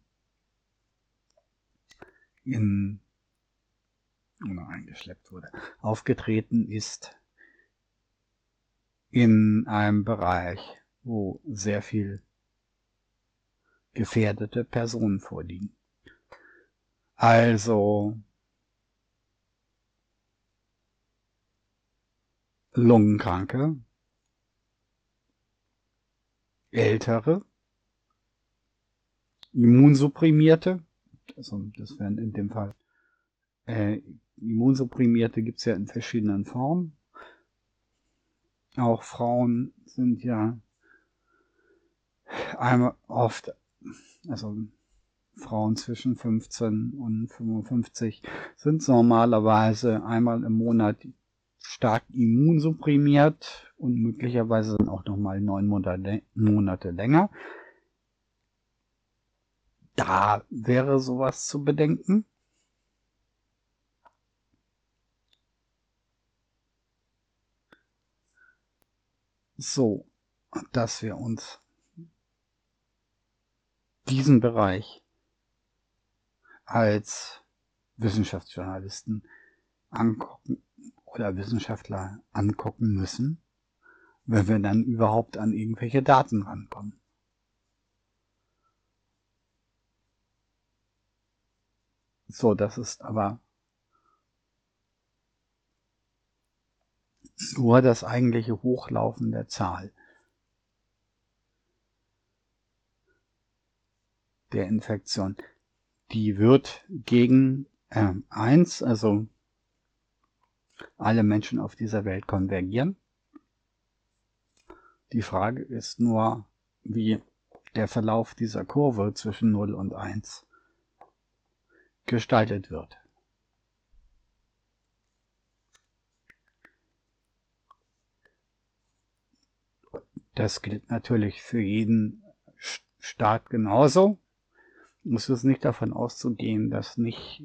in oder eingeschleppt wurde, aufgetreten ist in einem Bereich, wo sehr viel gefährdete Personen vorliegen. Also Lungenkranke, Ältere, Immunsupprimierte, also das wären in dem Fall äh, Immunsupprimierte gibt es ja in verschiedenen Formen. Auch Frauen sind ja einmal oft also Frauen zwischen 15 und 55 sind normalerweise einmal im Monat stark immunsupprimiert und möglicherweise dann auch nochmal neun Monate länger. Da wäre sowas zu bedenken. So, dass wir uns diesen Bereich als Wissenschaftsjournalisten angucken oder Wissenschaftler angucken müssen, wenn wir dann überhaupt an irgendwelche Daten rankommen. So, das ist aber nur das eigentliche Hochlaufen der Zahl der Infektion. Die wird gegen äh, 1, also alle Menschen auf dieser Welt konvergieren. Die Frage ist nur, wie der Verlauf dieser Kurve zwischen 0 und 1 gestaltet wird. Das gilt natürlich für jeden Staat genauso. Es ist nicht davon auszugehen, dass nicht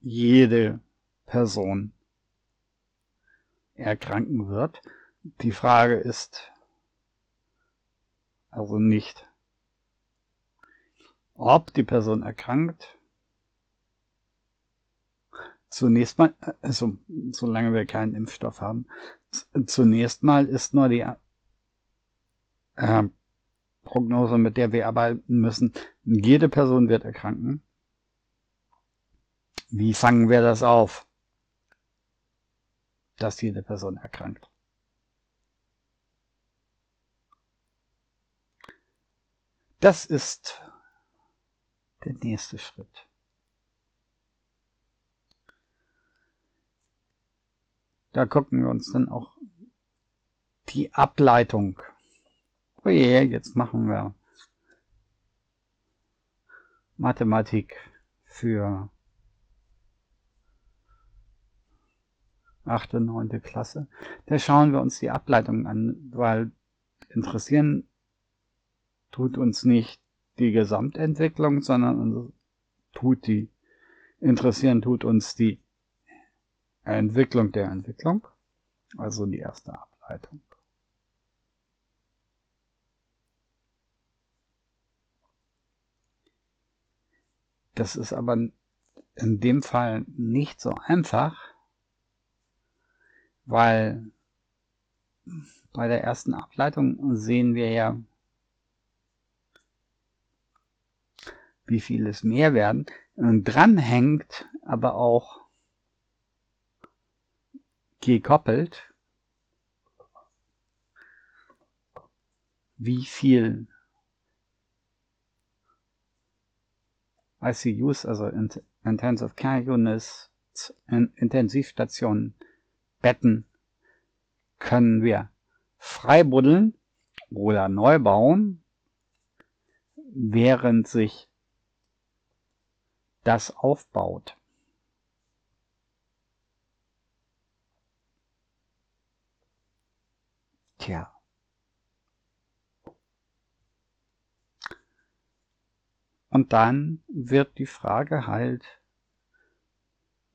jede Person erkranken wird. Die Frage ist also nicht, ob die Person erkrankt. Zunächst mal, also solange wir keinen Impfstoff haben, zunächst mal ist nur die äh, Prognose, mit der wir arbeiten müssen, jede Person wird erkranken. Wie fangen wir das auf? Dass jede Person erkrankt. Das ist der nächste Schritt. Da gucken wir uns dann auch die Ableitung. Oh je, jetzt machen wir Mathematik für achte, neunte Klasse. Da schauen wir uns die Ableitung an, weil interessieren tut uns nicht die Gesamtentwicklung, sondern tut die, interessieren tut uns die Entwicklung der Entwicklung, also die erste Ableitung. Das ist aber in dem Fall nicht so einfach, weil bei der ersten Ableitung sehen wir ja, wie viel es mehr werden. Und dran hängt aber auch gekoppelt, wie viel ICUs, also Intensive Care Units, Intensivstationen Betten können wir freibuddeln oder neu bauen, während sich das aufbaut. Tja. Und dann wird die Frage halt,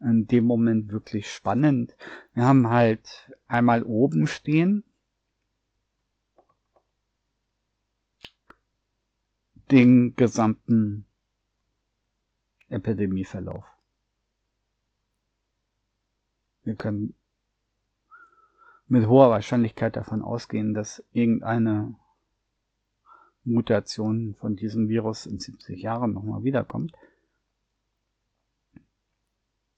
in dem Moment wirklich spannend. Wir haben halt einmal oben stehen den gesamten Epidemieverlauf. Wir können mit hoher Wahrscheinlichkeit davon ausgehen, dass irgendeine Mutation von diesem Virus in 70 Jahren nochmal wiederkommt.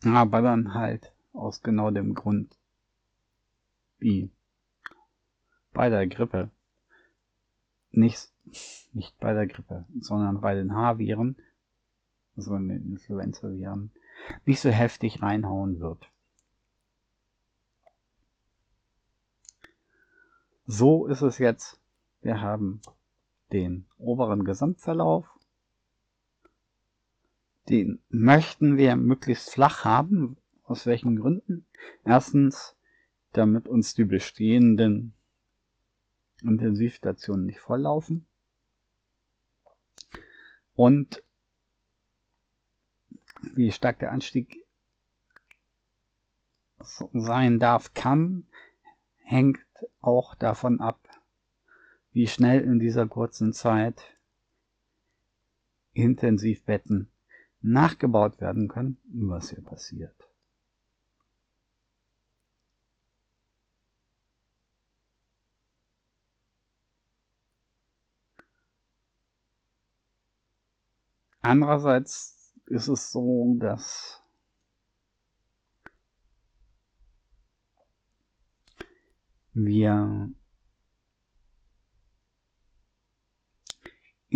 Aber dann halt aus genau dem Grund, wie bei der Grippe, nicht, nicht bei der Grippe, sondern bei den Haarviren, also den Influenza-Viren, nicht so heftig reinhauen wird. So ist es jetzt. Wir haben den oberen Gesamtverlauf den möchten wir möglichst flach haben. Aus welchen Gründen? Erstens, damit uns die bestehenden Intensivstationen nicht volllaufen. Und wie stark der Anstieg sein darf, kann, hängt auch davon ab, wie schnell in dieser kurzen Zeit Intensivbetten nachgebaut werden können, was hier passiert. Andererseits ist es so, dass wir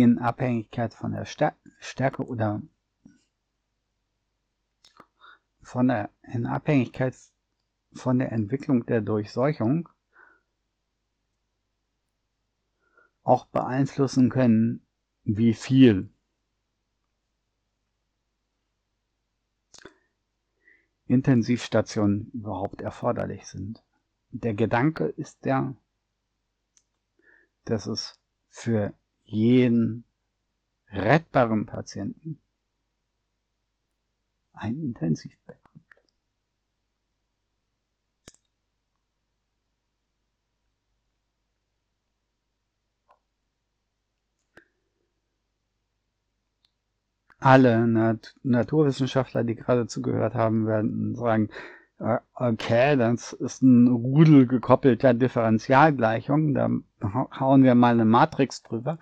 in Abhängigkeit von der Stärke oder von der, in Abhängigkeit von der Entwicklung der Durchseuchung auch beeinflussen können, wie viel Intensivstationen überhaupt erforderlich sind. Der Gedanke ist der, dass es für jeden rettbaren Patienten ein Intensivbett. Alle Nat Naturwissenschaftler, die gerade zugehört haben, werden sagen, okay, das ist ein Rudel gekoppelter Differentialgleichung, da hauen wir mal eine Matrix drüber.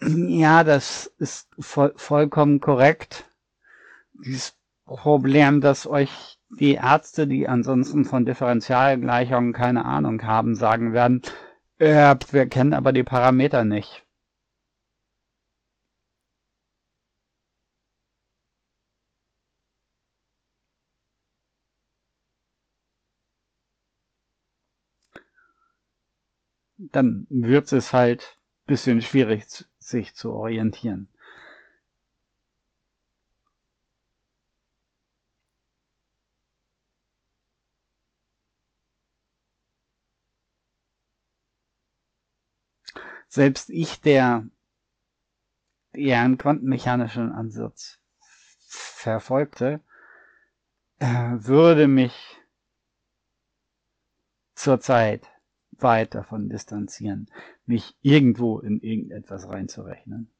Ja, das ist voll, vollkommen korrekt. Dieses Problem, dass euch die Ärzte, die ansonsten von Differentialgleichungen keine Ahnung haben, sagen werden, äh, wir kennen aber die Parameter nicht. Dann wird es halt bisschen schwierig, sich zu orientieren. Selbst ich, der eher einen quantenmechanischen Ansatz verfolgte, äh, würde mich zurzeit weit davon distanzieren, mich irgendwo in irgendetwas reinzurechnen.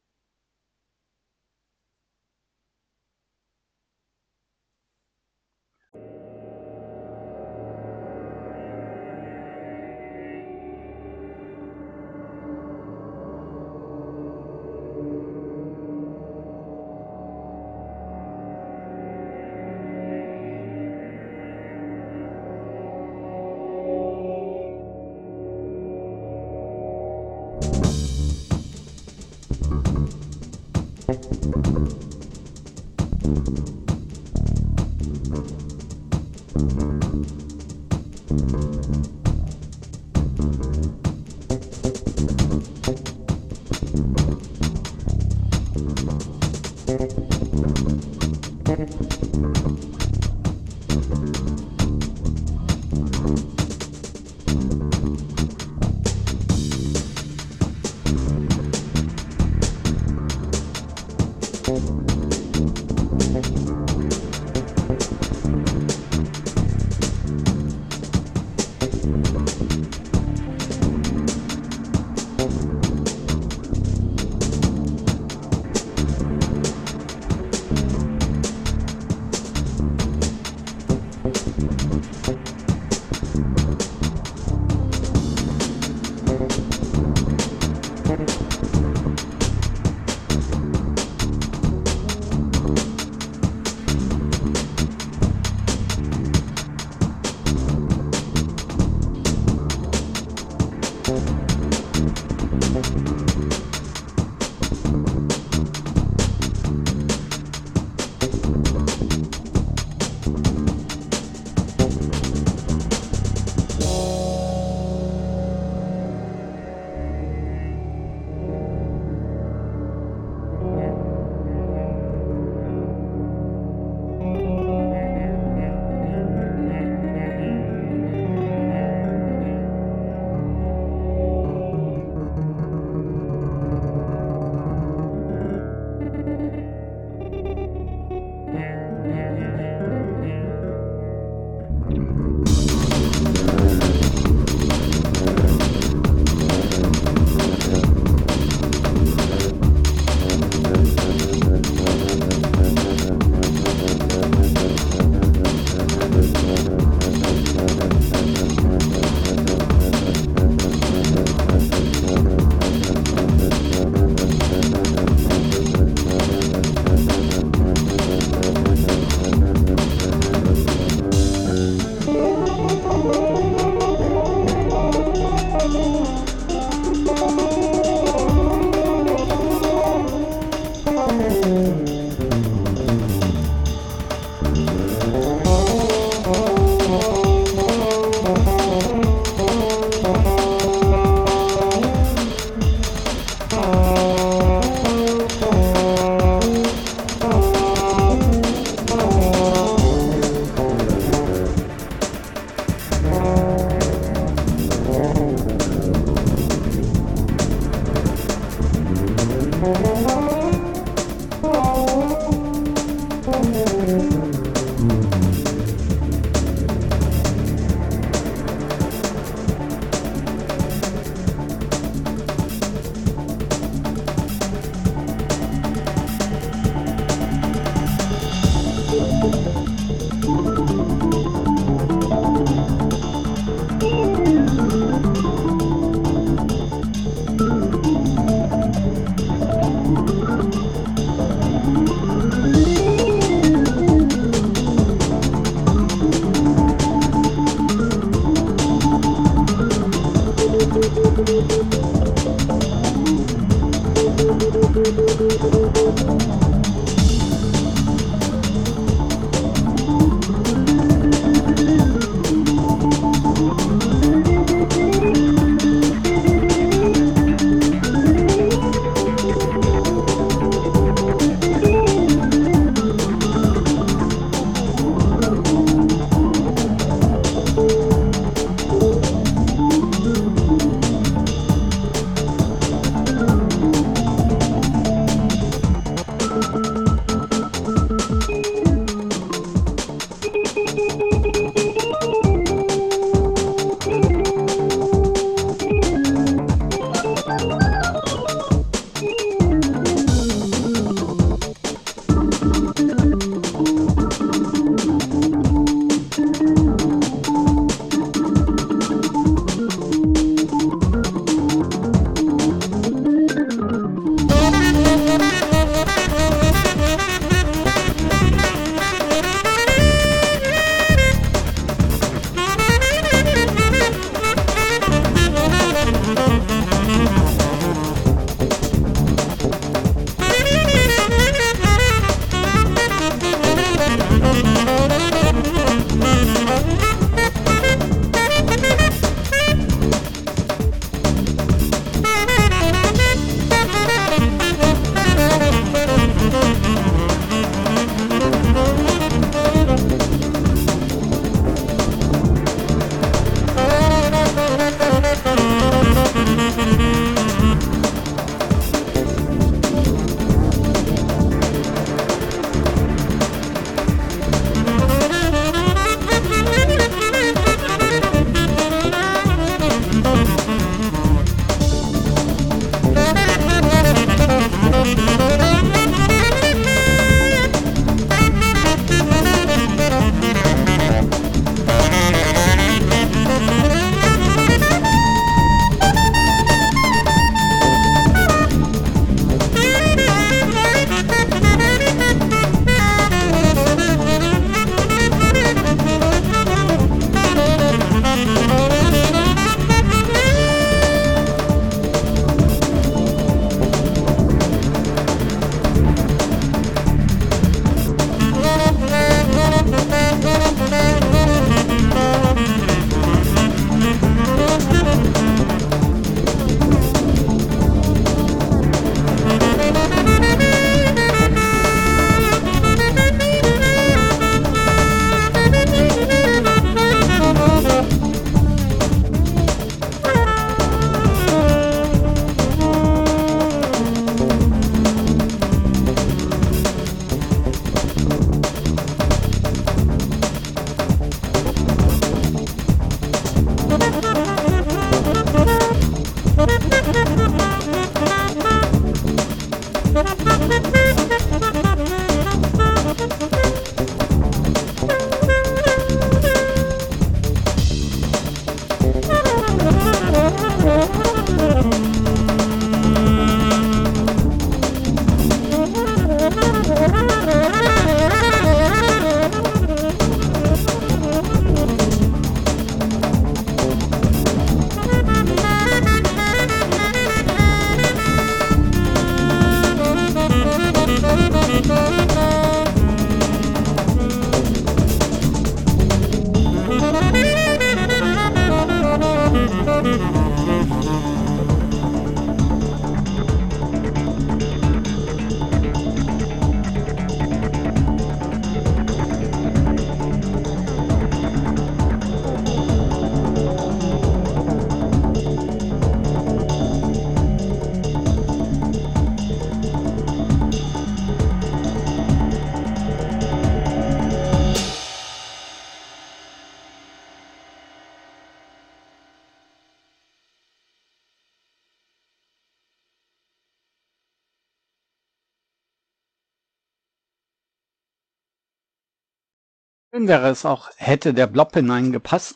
Schön wäre es auch, hätte der Blob hineingepasst.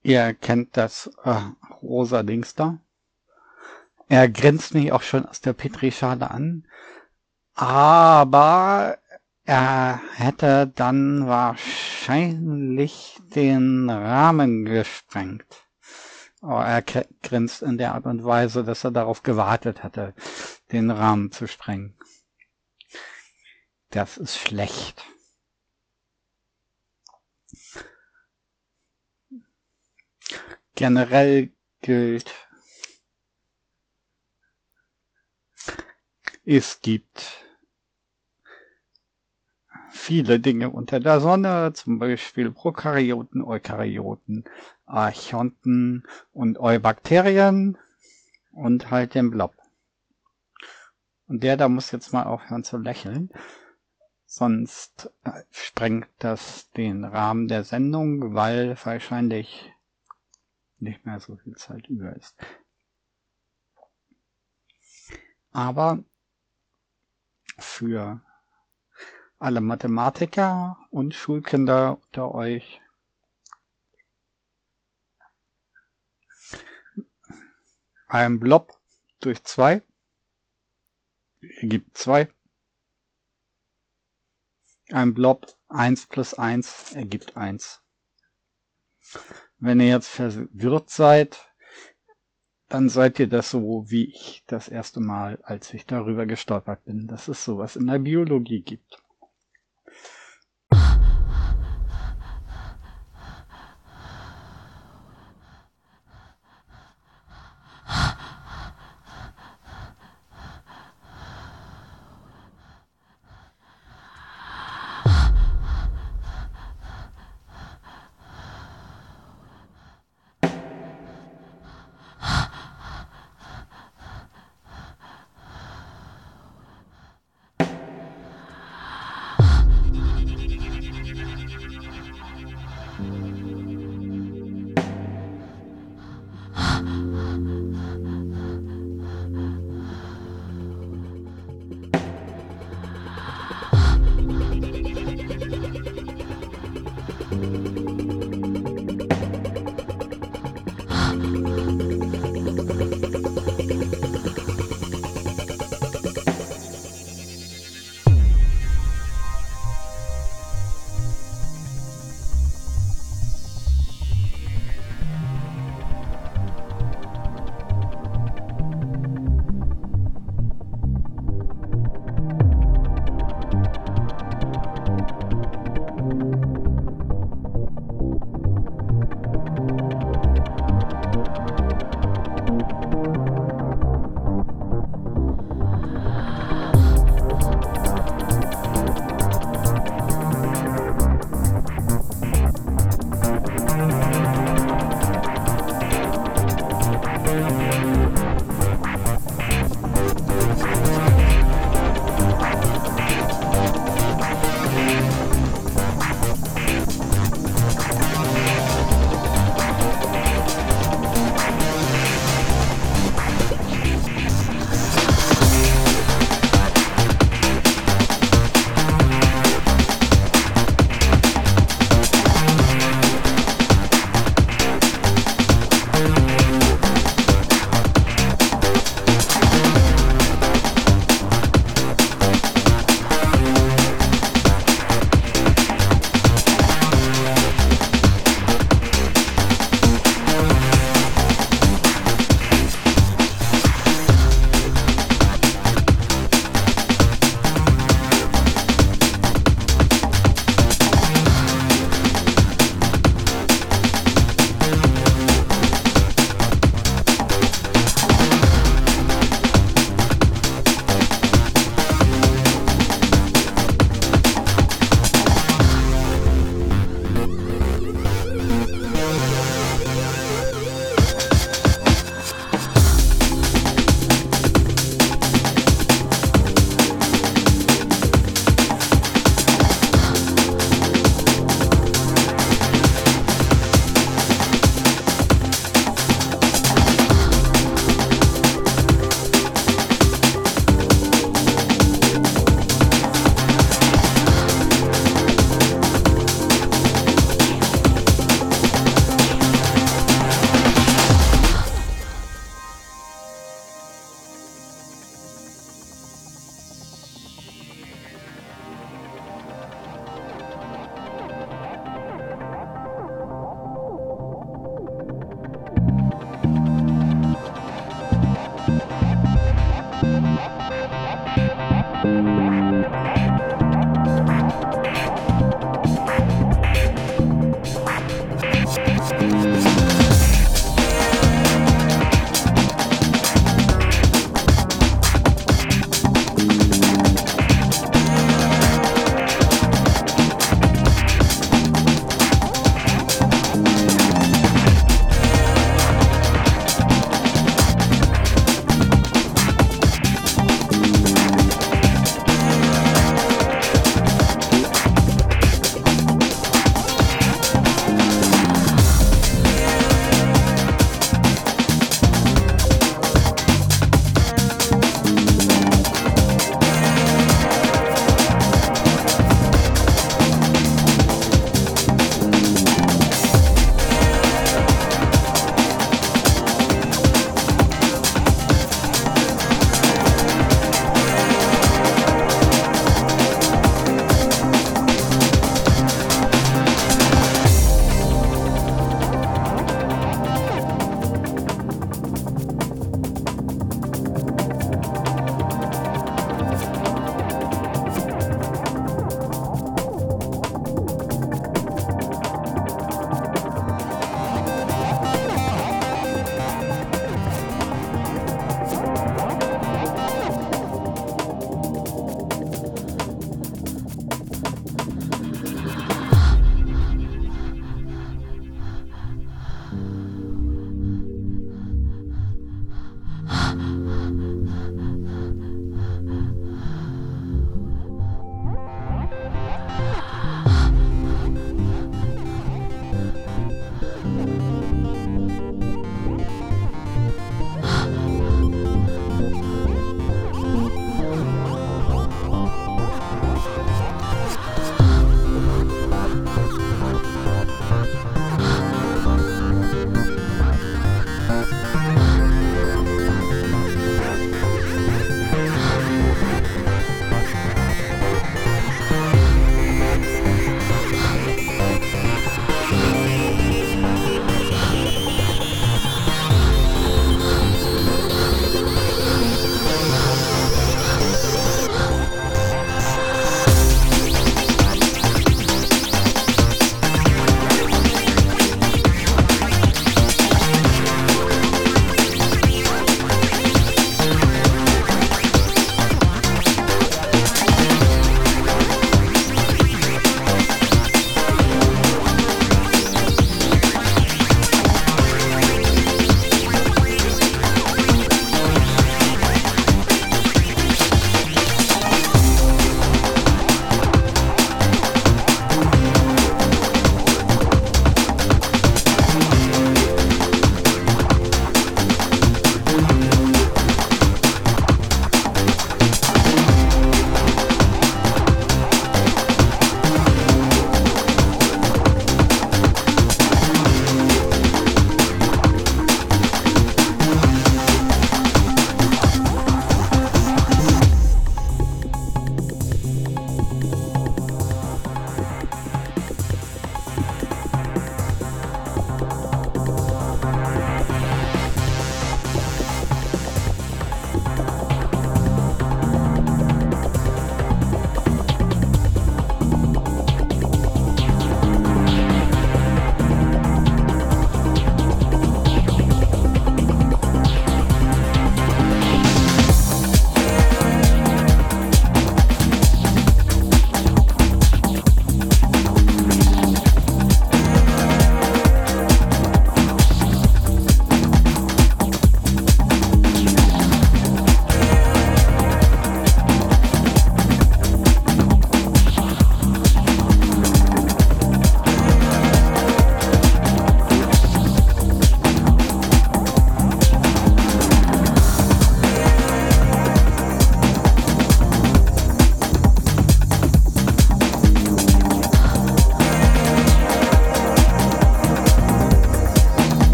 Ihr kennt das äh, rosa Dings da. Er grinst mich auch schon aus der Petrischale an. Aber er hätte dann wahrscheinlich den Rahmen gesprengt. Aber er grinst in der Art und Weise, dass er darauf gewartet hatte, den Rahmen zu sprengen. Das ist schlecht. Generell gilt, es gibt viele Dinge unter der Sonne, zum Beispiel Prokaryoten, Eukaryoten, Archonten und Eubakterien und halt den Blob. Und der da muss jetzt mal aufhören zu lächeln. Sonst äh, sprengt das den Rahmen der Sendung, weil wahrscheinlich nicht mehr so viel Zeit über ist. Aber für alle Mathematiker und Schulkinder unter euch ein Blob durch zwei ergibt zwei. Ein Blob eins plus eins ergibt eins. Wenn ihr jetzt verwirrt seid, dann seid ihr das so wie ich das erste Mal, als ich darüber gestolpert bin, dass es sowas in der Biologie gibt.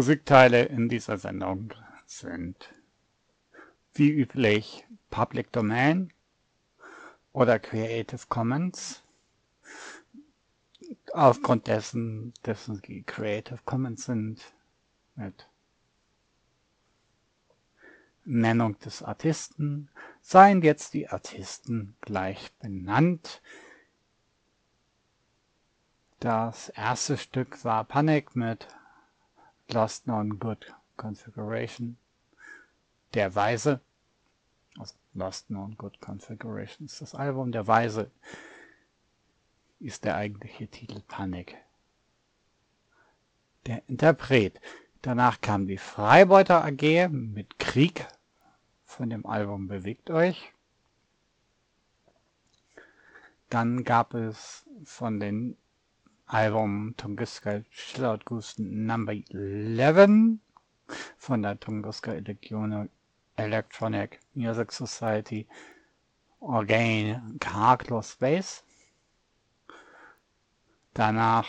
Musikteile in dieser Sendung sind wie üblich Public Domain oder Creative Commons. Aufgrund dessen, dessen die Creative Commons sind, mit Nennung des Artisten, seien jetzt die Artisten gleich benannt. Das erste Stück war Panic mit Lost Non Good Configuration. Der Weise, also Lost Non Good Configuration ist das Album. Der Weise ist der eigentliche Titel Panic. Der Interpret. Danach kam die Freibeuter AG mit Krieg von dem Album Bewegt euch. Dann gab es von den Album Tunguska Chillout Goose Number 11 von der Tunguska Electronic Music Society Orgain Carlos Space. Danach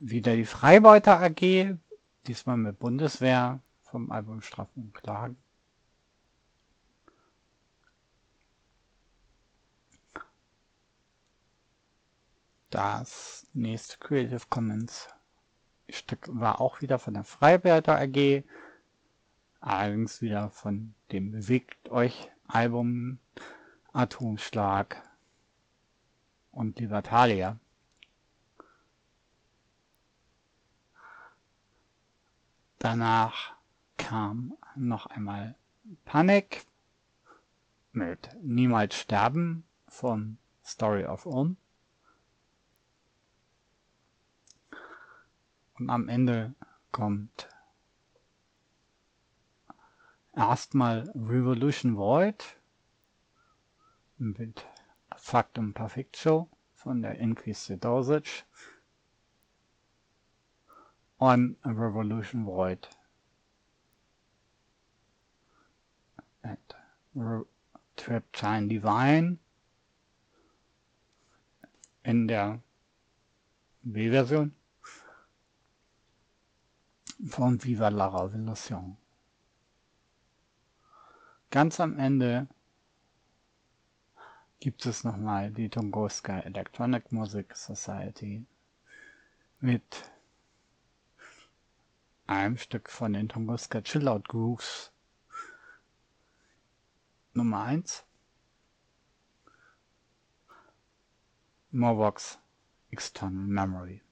wieder die Freibeuter AG, diesmal mit Bundeswehr vom Album Strafen und Klagen. Das nächste Creative Commons Stück war auch wieder von der Freibeuter AG, allerdings wieder von dem Bewegt euch Album Atomschlag und Libertalia. Danach kam noch einmal Panik mit Niemals sterben von Story of Ulm. Und am Ende kommt erstmal Revolution Void mit Factum Perfecto von der Increase the Dosage. Und Revolution Void. At Triptine Divine. In der B-Version von Viva la Revolution. Ganz am Ende gibt es nochmal die Tunguska Electronic Music Society mit einem Stück von den Tunguska Chillout Grooves. Nummer 1 Morvox External Memory